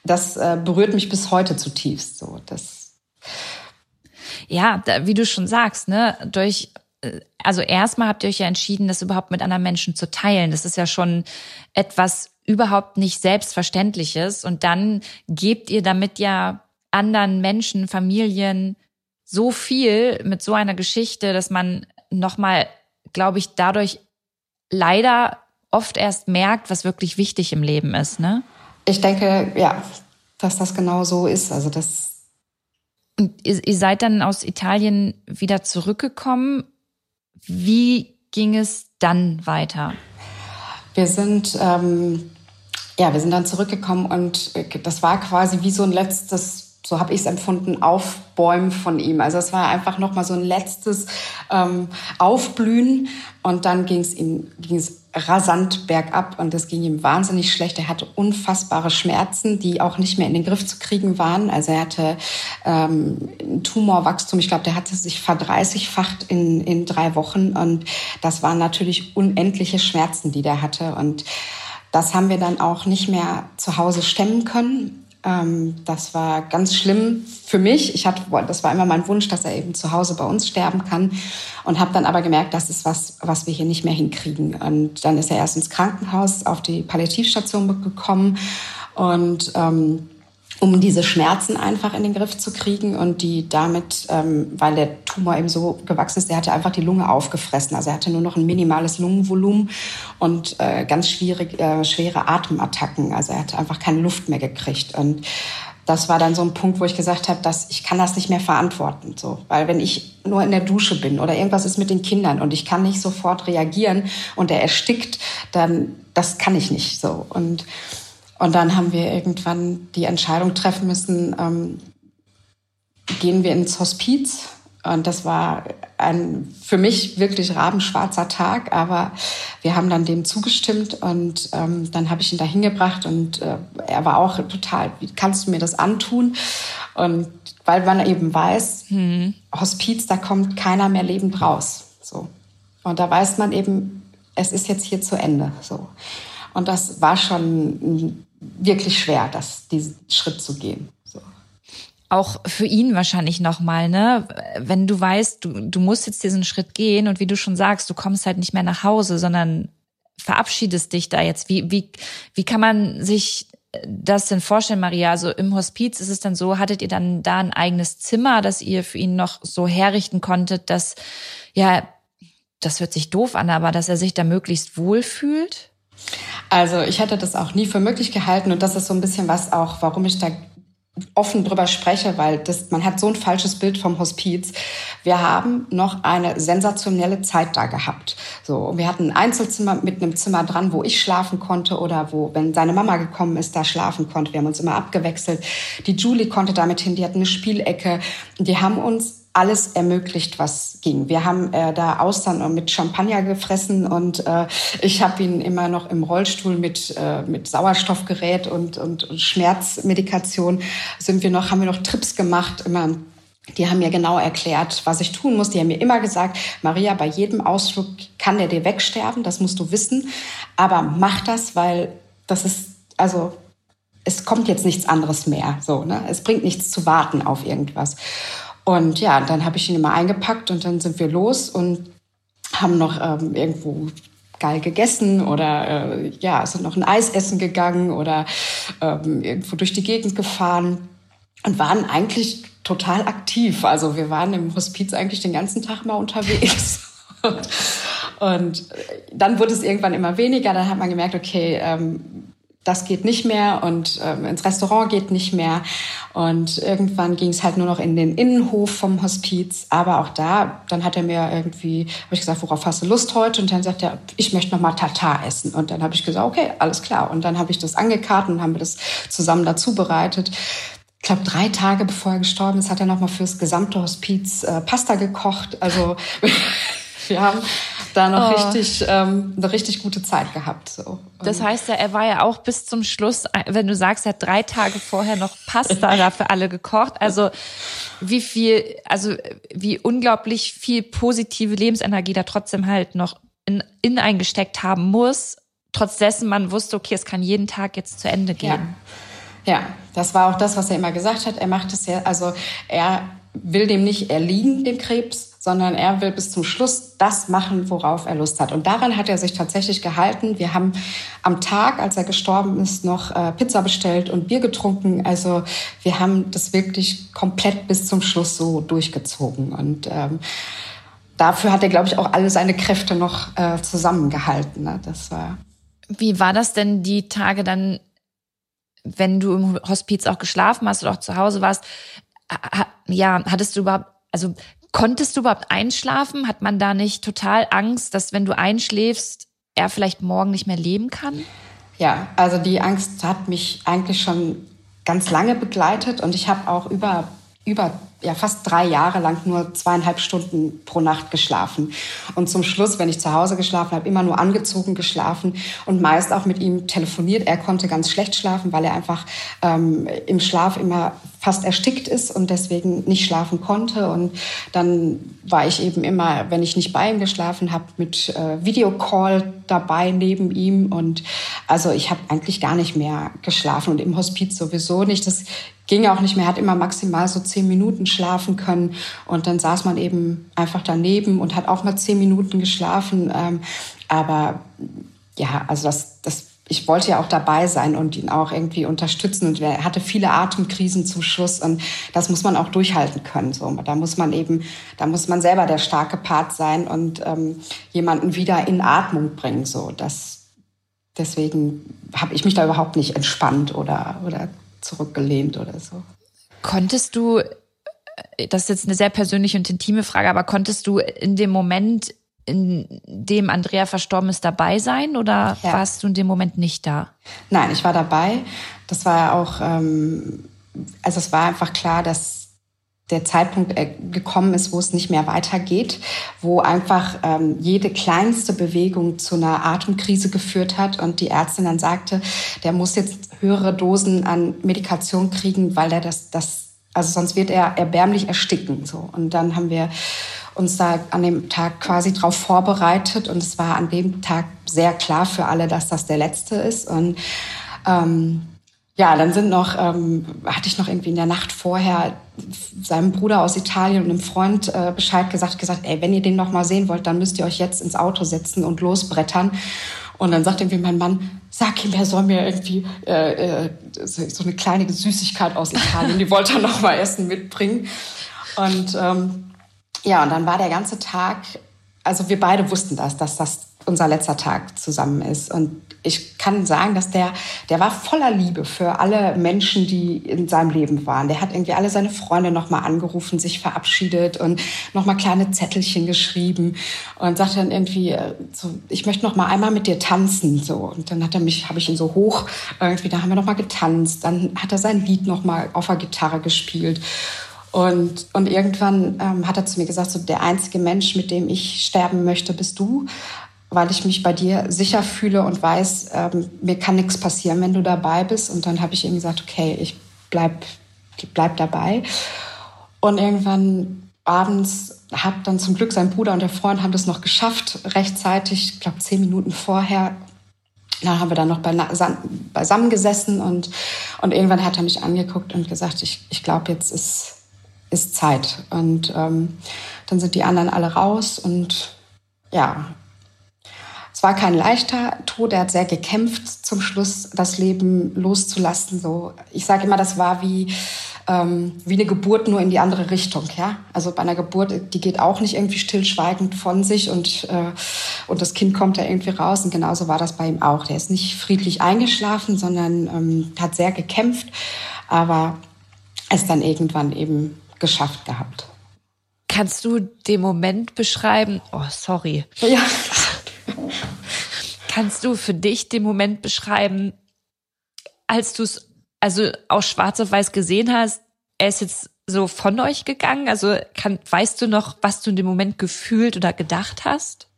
das äh, berührt mich bis heute zutiefst so. Das ja, wie du schon sagst, ne, durch also erstmal habt ihr euch ja entschieden, das überhaupt mit anderen Menschen zu teilen. Das ist ja schon etwas überhaupt nicht Selbstverständliches. Und dann gebt ihr damit ja anderen Menschen, Familien so viel mit so einer Geschichte, dass man nochmal, glaube ich, dadurch leider oft erst merkt, was wirklich wichtig im Leben ist, ne? Ich denke, ja, dass das genau so ist. Also das. Und ihr, ihr seid dann aus Italien wieder zurückgekommen wie ging es dann weiter? Wir sind, ähm, ja, wir sind dann zurückgekommen und das war quasi wie so ein letztes, so habe ich es empfunden, Aufbäumen von ihm. Also es war einfach nochmal so ein letztes ähm, Aufblühen und dann ging es ihm, ging es rasant bergab und es ging ihm wahnsinnig schlecht. Er hatte unfassbare Schmerzen, die auch nicht mehr in den Griff zu kriegen waren. Also er hatte ähm, ein Tumorwachstum. Ich glaube, der hatte sich verdreißigfacht in, in drei Wochen und das waren natürlich unendliche Schmerzen, die der hatte und das haben wir dann auch nicht mehr zu Hause stemmen können. Ähm, das war ganz schlimm für mich. Ich hatte, das war immer mein Wunsch, dass er eben zu Hause bei uns sterben kann. Und habe dann aber gemerkt, das ist was, was wir hier nicht mehr hinkriegen. Und dann ist er erst ins Krankenhaus auf die Palliativstation gekommen und ähm, um diese Schmerzen einfach in den Griff zu kriegen und die damit, ähm, weil der Tumor eben so gewachsen ist, der hatte einfach die Lunge aufgefressen. Also er hatte nur noch ein minimales Lungenvolumen und äh, ganz schwierig, äh, schwere Atemattacken. Also er hatte einfach keine Luft mehr gekriegt. Und das war dann so ein Punkt, wo ich gesagt habe, dass ich kann das nicht mehr verantworten, so, weil wenn ich nur in der Dusche bin oder irgendwas ist mit den Kindern und ich kann nicht sofort reagieren und er erstickt, dann das kann ich nicht so und und dann haben wir irgendwann die Entscheidung treffen müssen, ähm, gehen wir ins Hospiz. Und das war ein für mich wirklich rabenschwarzer Tag, aber wir haben dann dem zugestimmt und ähm, dann habe ich ihn da hingebracht und äh, er war auch total, wie kannst du mir das antun? Und weil man eben weiß, hm. Hospiz, da kommt keiner mehr lebend raus. So. Und da weiß man eben, es ist jetzt hier zu Ende. So. Und das war schon wirklich schwer, das, diesen Schritt zu gehen. So. Auch für ihn wahrscheinlich nochmal, ne? Wenn du weißt, du, du musst jetzt diesen Schritt gehen und wie du schon sagst, du kommst halt nicht mehr nach Hause, sondern verabschiedest dich da jetzt. Wie, wie, wie kann man sich das denn vorstellen, Maria? Also im Hospiz ist es dann so, hattet ihr dann da ein eigenes Zimmer, das ihr für ihn noch so herrichten konntet, dass, ja, das hört sich doof an, aber dass er sich da möglichst wohl fühlt? Also ich hätte das auch nie für möglich gehalten und das ist so ein bisschen was auch, warum ich da offen drüber spreche, weil das, man hat so ein falsches Bild vom Hospiz. Wir haben noch eine sensationelle Zeit da gehabt. So, wir hatten ein Einzelzimmer mit einem Zimmer dran, wo ich schlafen konnte oder wo, wenn seine Mama gekommen ist, da schlafen konnte. Wir haben uns immer abgewechselt. Die Julie konnte damit hin, die hat eine Spielecke. Die haben uns alles ermöglicht, was ging. Wir haben äh, da Austern mit Champagner gefressen und äh, ich habe ihn immer noch im Rollstuhl mit, äh, mit Sauerstoffgerät und, und, und Schmerzmedikation sind wir noch, haben wir noch Trips gemacht, immer die haben mir genau erklärt, was ich tun muss. Die haben mir immer gesagt, Maria, bei jedem Ausflug kann der dir wegsterben, das musst du wissen. Aber mach das, weil das ist, also es kommt jetzt nichts anderes mehr. So, ne? Es bringt nichts zu warten auf irgendwas. Und ja, dann habe ich ihn immer eingepackt und dann sind wir los und haben noch ähm, irgendwo geil gegessen oder äh, ja, sind noch ein Eis essen gegangen oder ähm, irgendwo durch die Gegend gefahren und waren eigentlich total aktiv. Also wir waren im Hospiz eigentlich den ganzen Tag mal unterwegs. und, und dann wurde es irgendwann immer weniger. Dann hat man gemerkt, okay, ähm, das geht nicht mehr und ähm, ins Restaurant geht nicht mehr. Und irgendwann ging es halt nur noch in den Innenhof vom Hospiz. Aber auch da, dann hat er mir irgendwie, habe ich gesagt, worauf hast du Lust heute? Und dann sagt er, ich möchte noch mal Tatar essen. Und dann habe ich gesagt, okay, alles klar. Und dann habe ich das angekarrt und haben wir das zusammen dazu bereitet. Ich glaube, drei Tage bevor er gestorben ist, hat er noch mal fürs gesamte Hospiz äh, Pasta gekocht. Also wir haben da noch oh. richtig, ähm, eine richtig gute Zeit gehabt. So. Das heißt ja, er war ja auch bis zum Schluss, wenn du sagst, er hat drei Tage vorher noch Pasta da für alle gekocht. Also wie viel, also wie unglaublich viel positive Lebensenergie da trotzdem halt noch in, in eingesteckt haben muss, trotz dessen man wusste, okay, es kann jeden Tag jetzt zu Ende gehen. Ja. ja, das war auch das, was er immer gesagt hat. Er macht es ja, also er will dem nicht erliegen, dem Krebs, sondern er will bis zum Schluss das machen, worauf er Lust hat. Und daran hat er sich tatsächlich gehalten. Wir haben am Tag, als er gestorben ist, noch äh, Pizza bestellt und Bier getrunken. Also wir haben das wirklich komplett bis zum Schluss so durchgezogen. Und ähm, dafür hat er, glaube ich, auch alle seine Kräfte noch äh, zusammengehalten. Ne? Das war. Wie war das denn die Tage dann, wenn du im Hospiz auch geschlafen hast oder auch zu Hause warst? Ja, hattest du überhaupt, also Konntest du überhaupt einschlafen? Hat man da nicht total Angst, dass wenn du einschläfst, er vielleicht morgen nicht mehr leben kann? Ja, also die Angst hat mich eigentlich schon ganz lange begleitet und ich habe auch über über ja, fast drei Jahre lang nur zweieinhalb Stunden pro Nacht geschlafen. Und zum Schluss, wenn ich zu Hause geschlafen habe, immer nur angezogen geschlafen und meist auch mit ihm telefoniert. Er konnte ganz schlecht schlafen, weil er einfach ähm, im Schlaf immer fast erstickt ist und deswegen nicht schlafen konnte. Und dann war ich eben immer, wenn ich nicht bei ihm geschlafen habe, mit äh, Videocall dabei neben ihm. Und also ich habe eigentlich gar nicht mehr geschlafen und im Hospiz sowieso nicht. Das ging auch nicht mehr, hat immer maximal so zehn Minuten schlafen können. Und dann saß man eben einfach daneben und hat auch mal zehn Minuten geschlafen. Ähm, aber ja, also das, das, ich wollte ja auch dabei sein und ihn auch irgendwie unterstützen. Und er hatte viele Atemkrisen zum Schluss. Und das muss man auch durchhalten können. So, da muss man eben, da muss man selber der starke Part sein und ähm, jemanden wieder in Atmung bringen. So, das, deswegen habe ich mich da überhaupt nicht entspannt oder, oder zurückgelehnt oder so. Konntest du, äh, das ist jetzt eine sehr persönliche und intime Frage, aber konntest du in dem Moment, in dem Andrea verstorben ist, dabei sein oder ja. warst du in dem Moment nicht da? Nein, ich war dabei. Das war auch, ähm, also es war einfach klar, dass der Zeitpunkt äh, gekommen ist, wo es nicht mehr weitergeht, wo einfach ähm, jede kleinste Bewegung zu einer Atemkrise geführt hat und die Ärztin dann sagte, der muss jetzt höhere Dosen an Medikation kriegen, weil er das, das also sonst wird er erbärmlich ersticken. So. Und dann haben wir uns da an dem Tag quasi drauf vorbereitet. Und es war an dem Tag sehr klar für alle, dass das der letzte ist. Und ähm, ja, dann sind noch, ähm, hatte ich noch irgendwie in der Nacht vorher seinem Bruder aus Italien und einem Freund äh, Bescheid gesagt, gesagt, ey, wenn ihr den noch mal sehen wollt, dann müsst ihr euch jetzt ins Auto setzen und losbrettern. Und dann sagt irgendwie mein Mann, sag ihm, er soll mir irgendwie äh, äh, so eine kleine Süßigkeit aus Italien, die wollte er noch mal essen mitbringen. Und ähm, ja, und dann war der ganze Tag, also wir beide wussten das, dass das unser letzter Tag zusammen ist. Und ich kann sagen, dass der, der war voller Liebe für alle Menschen, die in seinem Leben waren. Der hat irgendwie alle seine Freunde nochmal angerufen, sich verabschiedet und nochmal kleine Zettelchen geschrieben und sagte dann irgendwie, äh, so, ich möchte noch mal einmal mit dir tanzen, so. Und dann hat er mich, habe ich ihn so hoch, irgendwie, da haben wir noch mal getanzt. Dann hat er sein Lied noch mal auf der Gitarre gespielt. Und, und irgendwann ähm, hat er zu mir gesagt, so der einzige Mensch, mit dem ich sterben möchte, bist du weil ich mich bei dir sicher fühle und weiß, ähm, mir kann nichts passieren, wenn du dabei bist. Und dann habe ich ihm gesagt, okay, ich bleib, ich bleib dabei. Und irgendwann abends hat dann zum Glück sein Bruder und der Freund haben das noch geschafft, rechtzeitig, ich glaube zehn Minuten vorher. Da haben wir dann noch beisammen gesessen und, und irgendwann hat er mich angeguckt und gesagt, ich, ich glaube, jetzt ist, ist Zeit. Und ähm, dann sind die anderen alle raus und ja, war kein leichter Tod. Er hat sehr gekämpft, zum Schluss das Leben loszulassen. So, ich sage immer, das war wie ähm, wie eine Geburt nur in die andere Richtung. Ja, also bei einer Geburt, die geht auch nicht irgendwie stillschweigend von sich und äh, und das Kind kommt da irgendwie raus. Und genauso war das bei ihm auch. Der ist nicht friedlich eingeschlafen, sondern ähm, hat sehr gekämpft, aber es dann irgendwann eben geschafft gehabt. Kannst du den Moment beschreiben? Oh, sorry. Ja. Kannst du für dich den Moment beschreiben, als du es also aus Schwarz auf Weiß gesehen hast, er ist jetzt so von euch gegangen? Also kann, weißt du noch, was du in dem Moment gefühlt oder gedacht hast?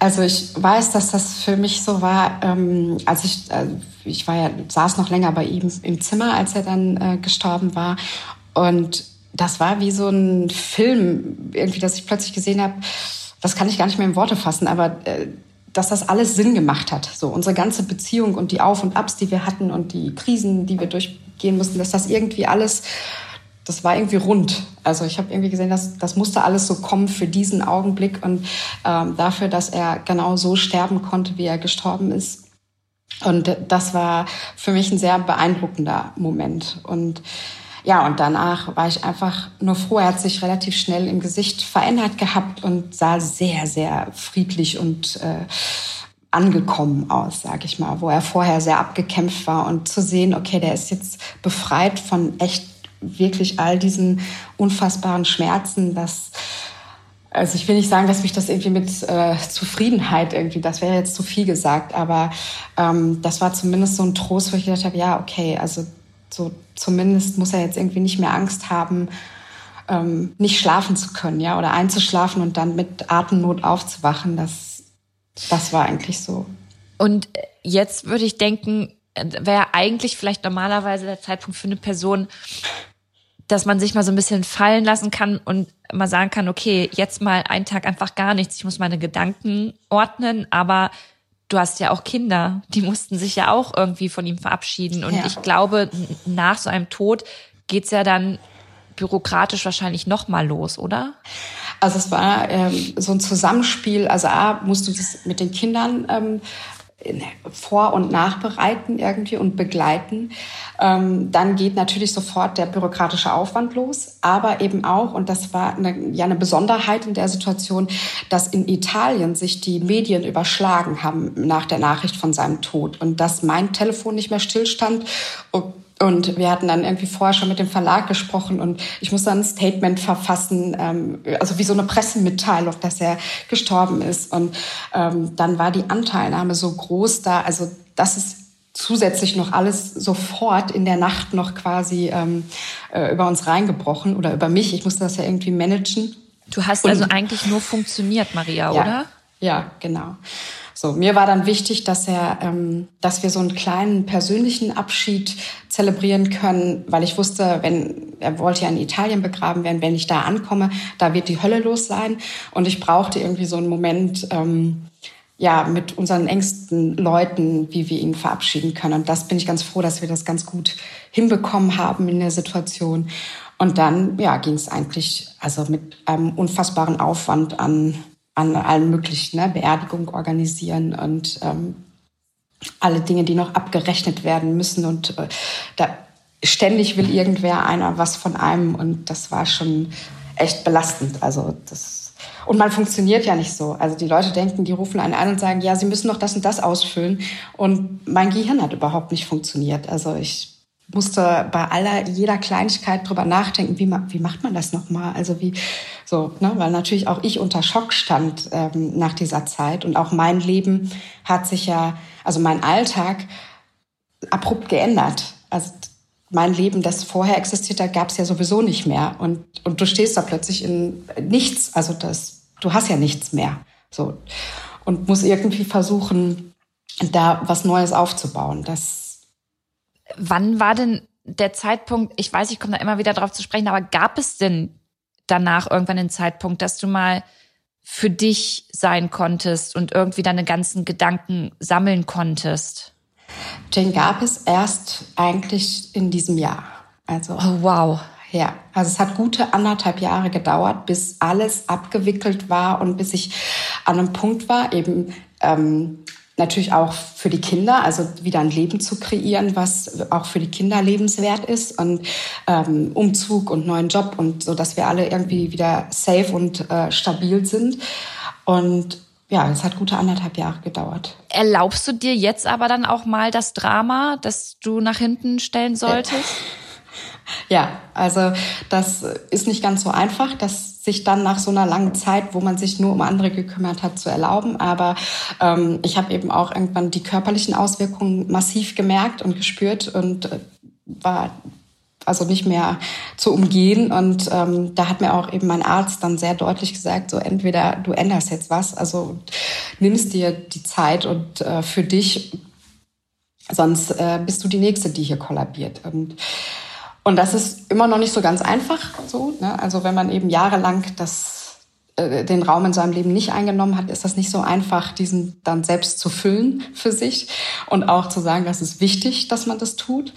Also ich weiß, dass das für mich so war, ähm, als ich, äh, ich war ja, saß noch länger bei ihm im Zimmer, als er dann äh, gestorben war. Und das war wie so ein Film, irgendwie, dass ich plötzlich gesehen habe, das kann ich gar nicht mehr in Worte fassen, aber äh, dass das alles Sinn gemacht hat. So unsere ganze Beziehung und die Auf und Abs, die wir hatten und die Krisen, die wir durchgehen mussten, dass das irgendwie alles, das war irgendwie rund. Also ich habe irgendwie gesehen, dass das musste alles so kommen für diesen Augenblick und ähm, dafür, dass er genau so sterben konnte, wie er gestorben ist. Und das war für mich ein sehr beeindruckender Moment. Und ja, und danach war ich einfach nur froh. Er hat sich relativ schnell im Gesicht verändert gehabt und sah sehr, sehr friedlich und äh, angekommen aus, sag ich mal, wo er vorher sehr abgekämpft war. Und zu sehen, okay, der ist jetzt befreit von echt wirklich all diesen unfassbaren Schmerzen, dass also ich will nicht sagen, dass mich das irgendwie mit äh, Zufriedenheit irgendwie, das wäre jetzt zu viel gesagt, aber ähm, das war zumindest so ein Trost, wo ich gedacht habe, ja, okay, also so zumindest muss er jetzt irgendwie nicht mehr Angst haben, ähm, nicht schlafen zu können, ja, oder einzuschlafen und dann mit Atemnot aufzuwachen. Das, das war eigentlich so. Und jetzt würde ich denken, wäre eigentlich vielleicht normalerweise der Zeitpunkt für eine Person, dass man sich mal so ein bisschen fallen lassen kann und mal sagen kann, okay, jetzt mal einen Tag einfach gar nichts. Ich muss meine Gedanken ordnen, aber du hast ja auch Kinder, die mussten sich ja auch irgendwie von ihm verabschieden. Und ja. ich glaube, nach so einem Tod geht's ja dann bürokratisch wahrscheinlich noch mal los, oder? Also es war ähm, so ein Zusammenspiel. Also A, musst du das mit den Kindern ähm, vor- und nachbereiten irgendwie und begleiten. Ähm, dann geht natürlich sofort der bürokratische Aufwand los, aber eben auch, und das war eine, ja eine Besonderheit in der Situation, dass in Italien sich die Medien überschlagen haben nach der Nachricht von seinem Tod und dass mein Telefon nicht mehr stillstand. Und wir hatten dann irgendwie vorher schon mit dem Verlag gesprochen und ich musste dann ein Statement verfassen, ähm, also wie so eine Pressemitteilung, dass er gestorben ist. Und ähm, dann war die Anteilnahme so groß da, also das ist zusätzlich noch alles sofort in der Nacht noch quasi ähm, äh, über uns reingebrochen oder über mich. Ich musste das ja irgendwie managen. Du hast also eigentlich nur funktioniert, Maria, ja, oder? Ja, genau. So, mir war dann wichtig, dass er, ähm, dass wir so einen kleinen persönlichen Abschied zelebrieren können, weil ich wusste, wenn er wollte ja in Italien begraben werden, wenn ich da ankomme, da wird die Hölle los sein und ich brauchte irgendwie so einen Moment, ähm, ja, mit unseren engsten Leuten, wie wir ihn verabschieden können. Und das bin ich ganz froh, dass wir das ganz gut hinbekommen haben in der Situation. Und dann, ja, ging es eigentlich also mit einem unfassbaren Aufwand an, an allen möglichen, ne, Beerdigung organisieren und ähm, alle Dinge, die noch abgerechnet werden müssen. Und äh, da ständig will irgendwer einer was von einem. Und das war schon echt belastend. Also das und man funktioniert ja nicht so. Also die Leute denken, die rufen einen an und sagen, ja, sie müssen noch das und das ausfüllen. Und mein Gehirn hat überhaupt nicht funktioniert. Also ich musste bei aller jeder Kleinigkeit drüber nachdenken, wie, wie macht man das nochmal? Also wie so, ne? weil natürlich auch ich unter Schock stand ähm, nach dieser Zeit und auch mein Leben hat sich ja, also mein Alltag abrupt geändert. Also mein Leben, das vorher existiert hat, gab es ja sowieso nicht mehr. Und, und du stehst da plötzlich in nichts. Also das, du hast ja nichts mehr. So. Und musst irgendwie versuchen, da was Neues aufzubauen. Das Wann war denn der Zeitpunkt, ich weiß, ich komme da immer wieder drauf zu sprechen, aber gab es denn danach irgendwann den Zeitpunkt, dass du mal für dich sein konntest und irgendwie deine ganzen Gedanken sammeln konntest? Den gab es erst eigentlich in diesem Jahr. Also, oh, wow. Ja, also es hat gute anderthalb Jahre gedauert, bis alles abgewickelt war und bis ich an einem Punkt war, eben ähm, natürlich auch für die Kinder, also wieder ein Leben zu kreieren, was auch für die Kinder lebenswert ist und ähm, Umzug und neuen Job und so, dass wir alle irgendwie wieder safe und äh, stabil sind. Und ja, es hat gute anderthalb Jahre gedauert. Erlaubst du dir jetzt aber dann auch mal das Drama, das du nach hinten stellen solltest? Ja, also das ist nicht ganz so einfach, das sich dann nach so einer langen Zeit, wo man sich nur um andere gekümmert hat, zu erlauben. Aber ähm, ich habe eben auch irgendwann die körperlichen Auswirkungen massiv gemerkt und gespürt und äh, war also nicht mehr zu umgehen. Und ähm, da hat mir auch eben mein Arzt dann sehr deutlich gesagt, so entweder du änderst jetzt was, also nimmst dir die Zeit und äh, für dich, sonst äh, bist du die Nächste, die hier kollabiert. Und, und das ist immer noch nicht so ganz einfach so. Ne? Also wenn man eben jahrelang das äh, den Raum in seinem Leben nicht eingenommen hat, ist das nicht so einfach, diesen dann selbst zu füllen für sich und auch zu sagen, das ist wichtig, dass man das tut.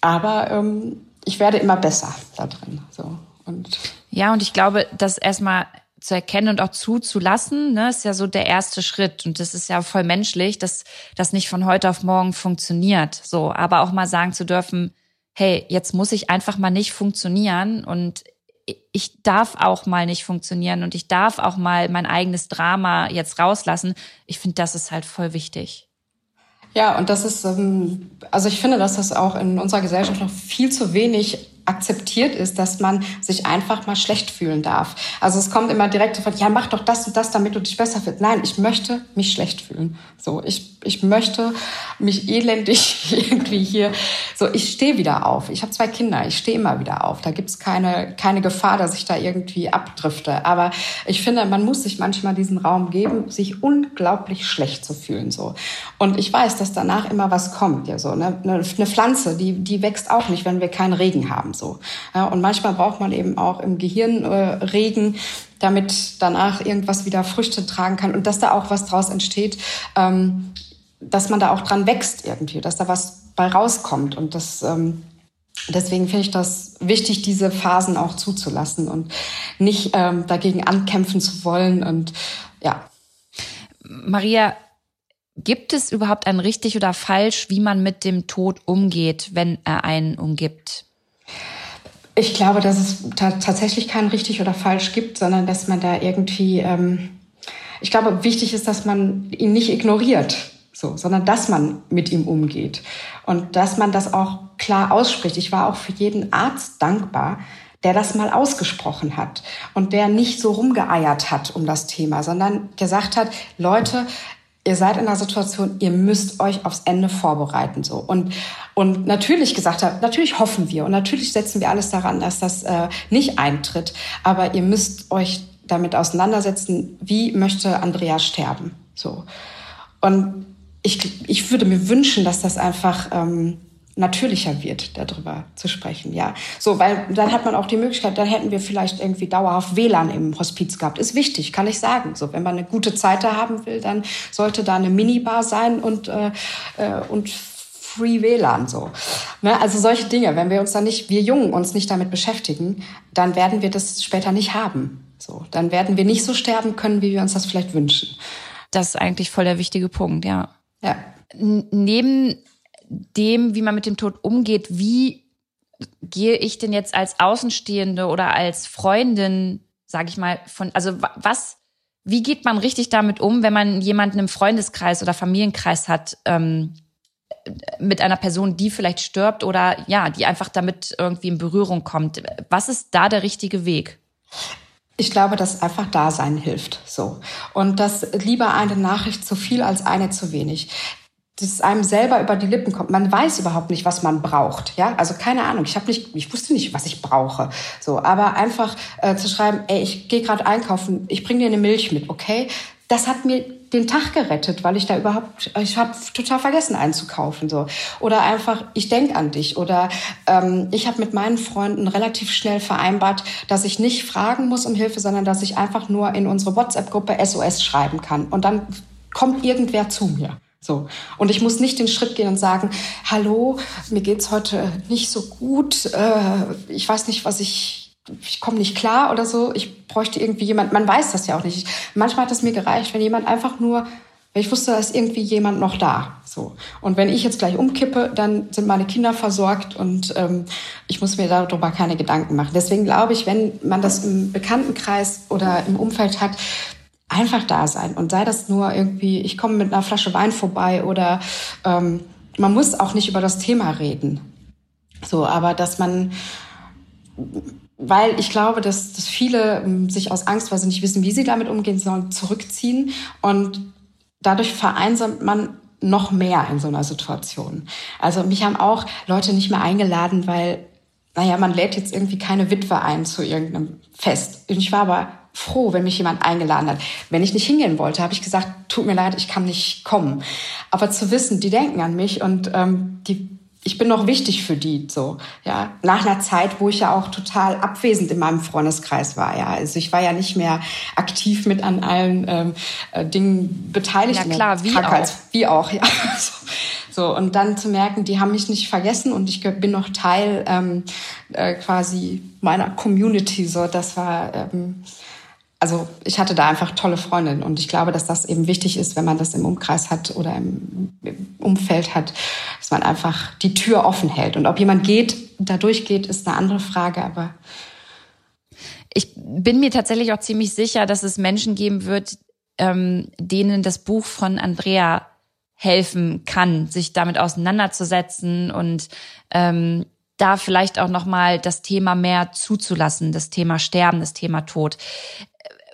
Aber ähm, ich werde immer besser da drin. So. Und ja, und ich glaube, das erstmal zu erkennen und auch zuzulassen, ne, ist ja so der erste Schritt. Und das ist ja voll menschlich, dass das nicht von heute auf morgen funktioniert. So, aber auch mal sagen zu dürfen, hey, jetzt muss ich einfach mal nicht funktionieren und ich darf auch mal nicht funktionieren und ich darf auch mal mein eigenes Drama jetzt rauslassen. Ich finde, das ist halt voll wichtig. Ja, und das ist, ähm, also ich finde, dass das auch in unserer Gesellschaft noch viel zu wenig akzeptiert ist, dass man sich einfach mal schlecht fühlen darf. Also es kommt immer direkt von, ja, mach doch das und das, damit du dich besser fühlst. Nein, ich möchte mich schlecht fühlen. So, ich, ich möchte mich elendig irgendwie hier, so, ich stehe wieder auf. Ich habe zwei Kinder, ich stehe immer wieder auf. Da gibt's keine, keine Gefahr, dass ich da irgendwie abdrifte. Aber ich finde, man muss sich manchmal diesen Raum geben, sich unglaublich schlecht zu fühlen. So. Und ich weiß, dass danach immer was kommt. Ja, so, ne? Eine Pflanze, die, die wächst auch nicht, wenn wir keinen Regen haben. So. Ja, und manchmal braucht man eben auch im Gehirn äh, Regen, damit danach irgendwas wieder Früchte tragen kann und dass da auch was draus entsteht, ähm, dass man da auch dran wächst irgendwie, dass da was bei rauskommt. Und das ähm, deswegen finde ich das wichtig, diese Phasen auch zuzulassen und nicht ähm, dagegen ankämpfen zu wollen. Und ja. Maria, gibt es überhaupt ein richtig oder falsch, wie man mit dem Tod umgeht, wenn er einen umgibt? Ich glaube, dass es tatsächlich kein richtig oder falsch gibt, sondern dass man da irgendwie, ähm, ich glaube, wichtig ist, dass man ihn nicht ignoriert, so, sondern dass man mit ihm umgeht und dass man das auch klar ausspricht. Ich war auch für jeden Arzt dankbar, der das mal ausgesprochen hat und der nicht so rumgeeiert hat um das Thema, sondern gesagt hat, Leute, ihr seid in einer Situation, ihr müsst euch aufs Ende vorbereiten so. Und und natürlich gesagt hat, natürlich hoffen wir und natürlich setzen wir alles daran, dass das äh, nicht eintritt, aber ihr müsst euch damit auseinandersetzen, wie möchte Andrea sterben so. Und ich, ich würde mir wünschen, dass das einfach ähm, natürlicher wird, darüber zu sprechen, ja. So, weil dann hat man auch die Möglichkeit, dann hätten wir vielleicht irgendwie dauerhaft WLAN im Hospiz gehabt. Ist wichtig, kann ich sagen. So, wenn man eine gute Zeit da haben will, dann sollte da eine Minibar sein und, äh, äh und Free WLAN so. Ne? Also solche Dinge, wenn wir uns dann nicht, wir Jungen uns nicht damit beschäftigen, dann werden wir das später nicht haben. So, dann werden wir nicht so sterben können, wie wir uns das vielleicht wünschen. Das ist eigentlich voll der wichtige Punkt, ja. Ja. Neben dem, wie man mit dem Tod umgeht, wie gehe ich denn jetzt als Außenstehende oder als Freundin, sage ich mal, von, also was, wie geht man richtig damit um, wenn man jemanden im Freundeskreis oder Familienkreis hat, ähm, mit einer Person, die vielleicht stirbt oder ja, die einfach damit irgendwie in Berührung kommt. Was ist da der richtige Weg? Ich glaube, dass einfach Dasein hilft. So. Und dass lieber eine Nachricht zu viel als eine zu wenig dass es einem selber über die Lippen kommt. Man weiß überhaupt nicht, was man braucht. Ja, also keine Ahnung. Ich habe nicht, ich wusste nicht, was ich brauche. So, aber einfach äh, zu schreiben, ey, ich gehe gerade einkaufen, ich bringe dir eine Milch mit, okay? Das hat mir den Tag gerettet, weil ich da überhaupt, ich habe total vergessen einzukaufen so oder einfach ich denk an dich oder ähm, ich habe mit meinen Freunden relativ schnell vereinbart, dass ich nicht fragen muss um Hilfe, sondern dass ich einfach nur in unsere WhatsApp-Gruppe SOS schreiben kann und dann kommt irgendwer zu mir. So. Und ich muss nicht den Schritt gehen und sagen, hallo, mir geht's heute nicht so gut, äh, ich weiß nicht, was ich, ich komme nicht klar oder so. Ich bräuchte irgendwie jemand, man weiß das ja auch nicht. Manchmal hat es mir gereicht, wenn jemand einfach nur, wenn ich wusste, da ist irgendwie jemand noch da. So. Und wenn ich jetzt gleich umkippe, dann sind meine Kinder versorgt und ähm, ich muss mir darüber keine Gedanken machen. Deswegen glaube ich, wenn man das im Bekanntenkreis oder im Umfeld hat, einfach da sein. Und sei das nur irgendwie, ich komme mit einer Flasche Wein vorbei oder ähm, man muss auch nicht über das Thema reden. So, aber dass man, weil ich glaube, dass, dass viele ähm, sich aus Angst, weil sie nicht wissen, wie sie damit umgehen sollen, zurückziehen und dadurch vereinsamt man noch mehr in so einer Situation. Also mich haben auch Leute nicht mehr eingeladen, weil, naja, man lädt jetzt irgendwie keine Witwe ein zu irgendeinem Fest. Und ich war aber froh, wenn mich jemand eingeladen hat. Wenn ich nicht hingehen wollte, habe ich gesagt, tut mir leid, ich kann nicht kommen. Aber zu wissen, die denken an mich und ähm, die, ich bin noch wichtig für die. So, ja, nach einer Zeit, wo ich ja auch total abwesend in meinem Freundeskreis war. Ja, also ich war ja nicht mehr aktiv mit an allen ähm, äh, Dingen beteiligt. Ja klar, wie auch. Wie auch, ja. So, und dann zu merken, die haben mich nicht vergessen und ich bin noch Teil ähm, äh, quasi meiner Community. So, das war ähm, also ich hatte da einfach tolle Freundinnen und ich glaube, dass das eben wichtig ist, wenn man das im Umkreis hat oder im, Umfeld hat, dass man einfach die Tür offen hält. Und ob jemand geht, da durchgeht, ist eine andere Frage, aber ich bin mir tatsächlich auch ziemlich sicher, dass es Menschen geben wird, ähm, denen das Buch von Andrea helfen kann, sich damit auseinanderzusetzen und ähm, da vielleicht auch noch mal das Thema mehr zuzulassen, das Thema Sterben, das Thema Tod.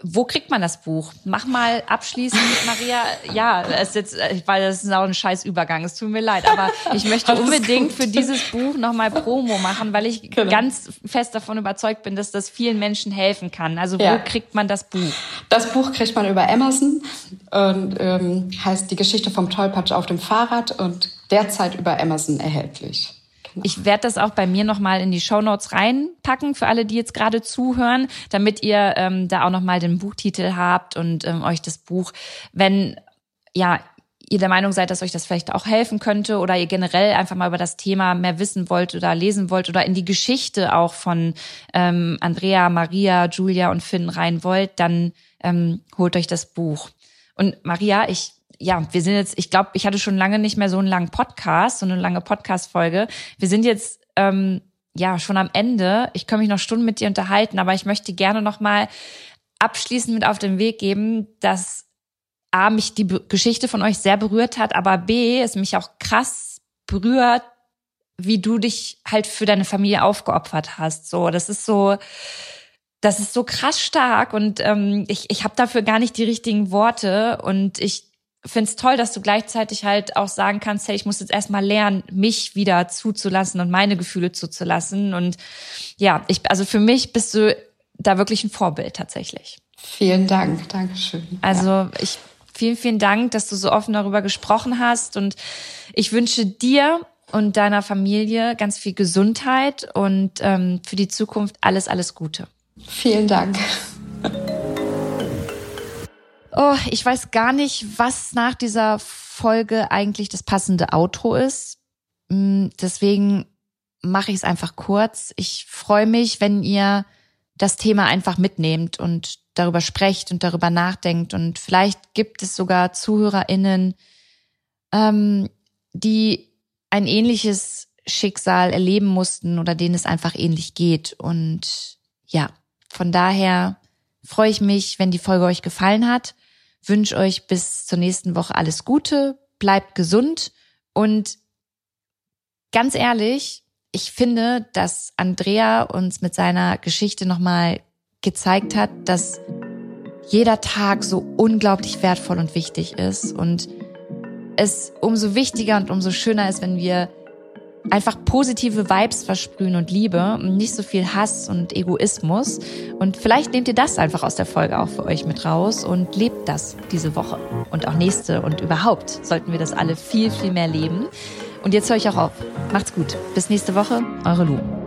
Wo kriegt man das Buch? Mach mal abschließend, Maria. Ja, es ist jetzt, weil das ist auch ein scheiß Übergang. Es tut mir leid, aber ich möchte unbedingt für dieses Buch nochmal Promo machen, weil ich genau. ganz fest davon überzeugt bin, dass das vielen Menschen helfen kann. Also wo ja. kriegt man das Buch? Das Buch kriegt man über Amazon und ähm, heißt Die Geschichte vom Tollpatsch auf dem Fahrrad und derzeit über Amazon erhältlich. Ich werde das auch bei mir nochmal in die Show Notes reinpacken für alle, die jetzt gerade zuhören, damit ihr ähm, da auch nochmal den Buchtitel habt und ähm, euch das Buch, wenn ja ihr der Meinung seid, dass euch das vielleicht auch helfen könnte oder ihr generell einfach mal über das Thema mehr wissen wollt oder lesen wollt oder in die Geschichte auch von ähm, Andrea, Maria, Julia und Finn rein wollt, dann ähm, holt euch das Buch. Und Maria, ich ja, wir sind jetzt, ich glaube, ich hatte schon lange nicht mehr so einen langen Podcast, so eine lange Podcast-Folge. Wir sind jetzt ähm, ja schon am Ende. Ich kann mich noch Stunden mit dir unterhalten, aber ich möchte gerne noch mal abschließend mit auf den Weg geben, dass A, mich die Geschichte von euch sehr berührt hat, aber B, es mich auch krass berührt, wie du dich halt für deine Familie aufgeopfert hast. So, das ist so, das ist so krass stark und ähm, ich, ich habe dafür gar nicht die richtigen Worte und ich finde es toll, dass du gleichzeitig halt auch sagen kannst, hey, ich muss jetzt erstmal lernen, mich wieder zuzulassen und meine Gefühle zuzulassen. Und ja, ich, also für mich bist du da wirklich ein Vorbild tatsächlich. Vielen Dank, Dankeschön. Also ja. ich vielen, vielen Dank, dass du so offen darüber gesprochen hast. Und ich wünsche dir und deiner Familie ganz viel Gesundheit und ähm, für die Zukunft alles, alles Gute. Vielen Dank. Oh, ich weiß gar nicht, was nach dieser Folge eigentlich das passende Outro ist. Mm, deswegen mache ich es einfach kurz. Ich freue mich, wenn ihr das Thema einfach mitnehmt und darüber sprecht und darüber nachdenkt. Und vielleicht gibt es sogar ZuhörerInnen, ähm, die ein ähnliches Schicksal erleben mussten oder denen es einfach ähnlich geht. Und ja, von daher freue ich mich, wenn die Folge euch gefallen hat wünsche euch bis zur nächsten Woche alles Gute, bleibt gesund und ganz ehrlich, ich finde, dass Andrea uns mit seiner Geschichte nochmal gezeigt hat, dass jeder Tag so unglaublich wertvoll und wichtig ist und es umso wichtiger und umso schöner ist, wenn wir einfach positive Vibes versprühen und Liebe und nicht so viel Hass und Egoismus. Und vielleicht nehmt ihr das einfach aus der Folge auch für euch mit raus und lebt das diese Woche und auch nächste und überhaupt sollten wir das alle viel, viel mehr leben. Und jetzt höre ich auch auf. Macht's gut. Bis nächste Woche. Eure Lu.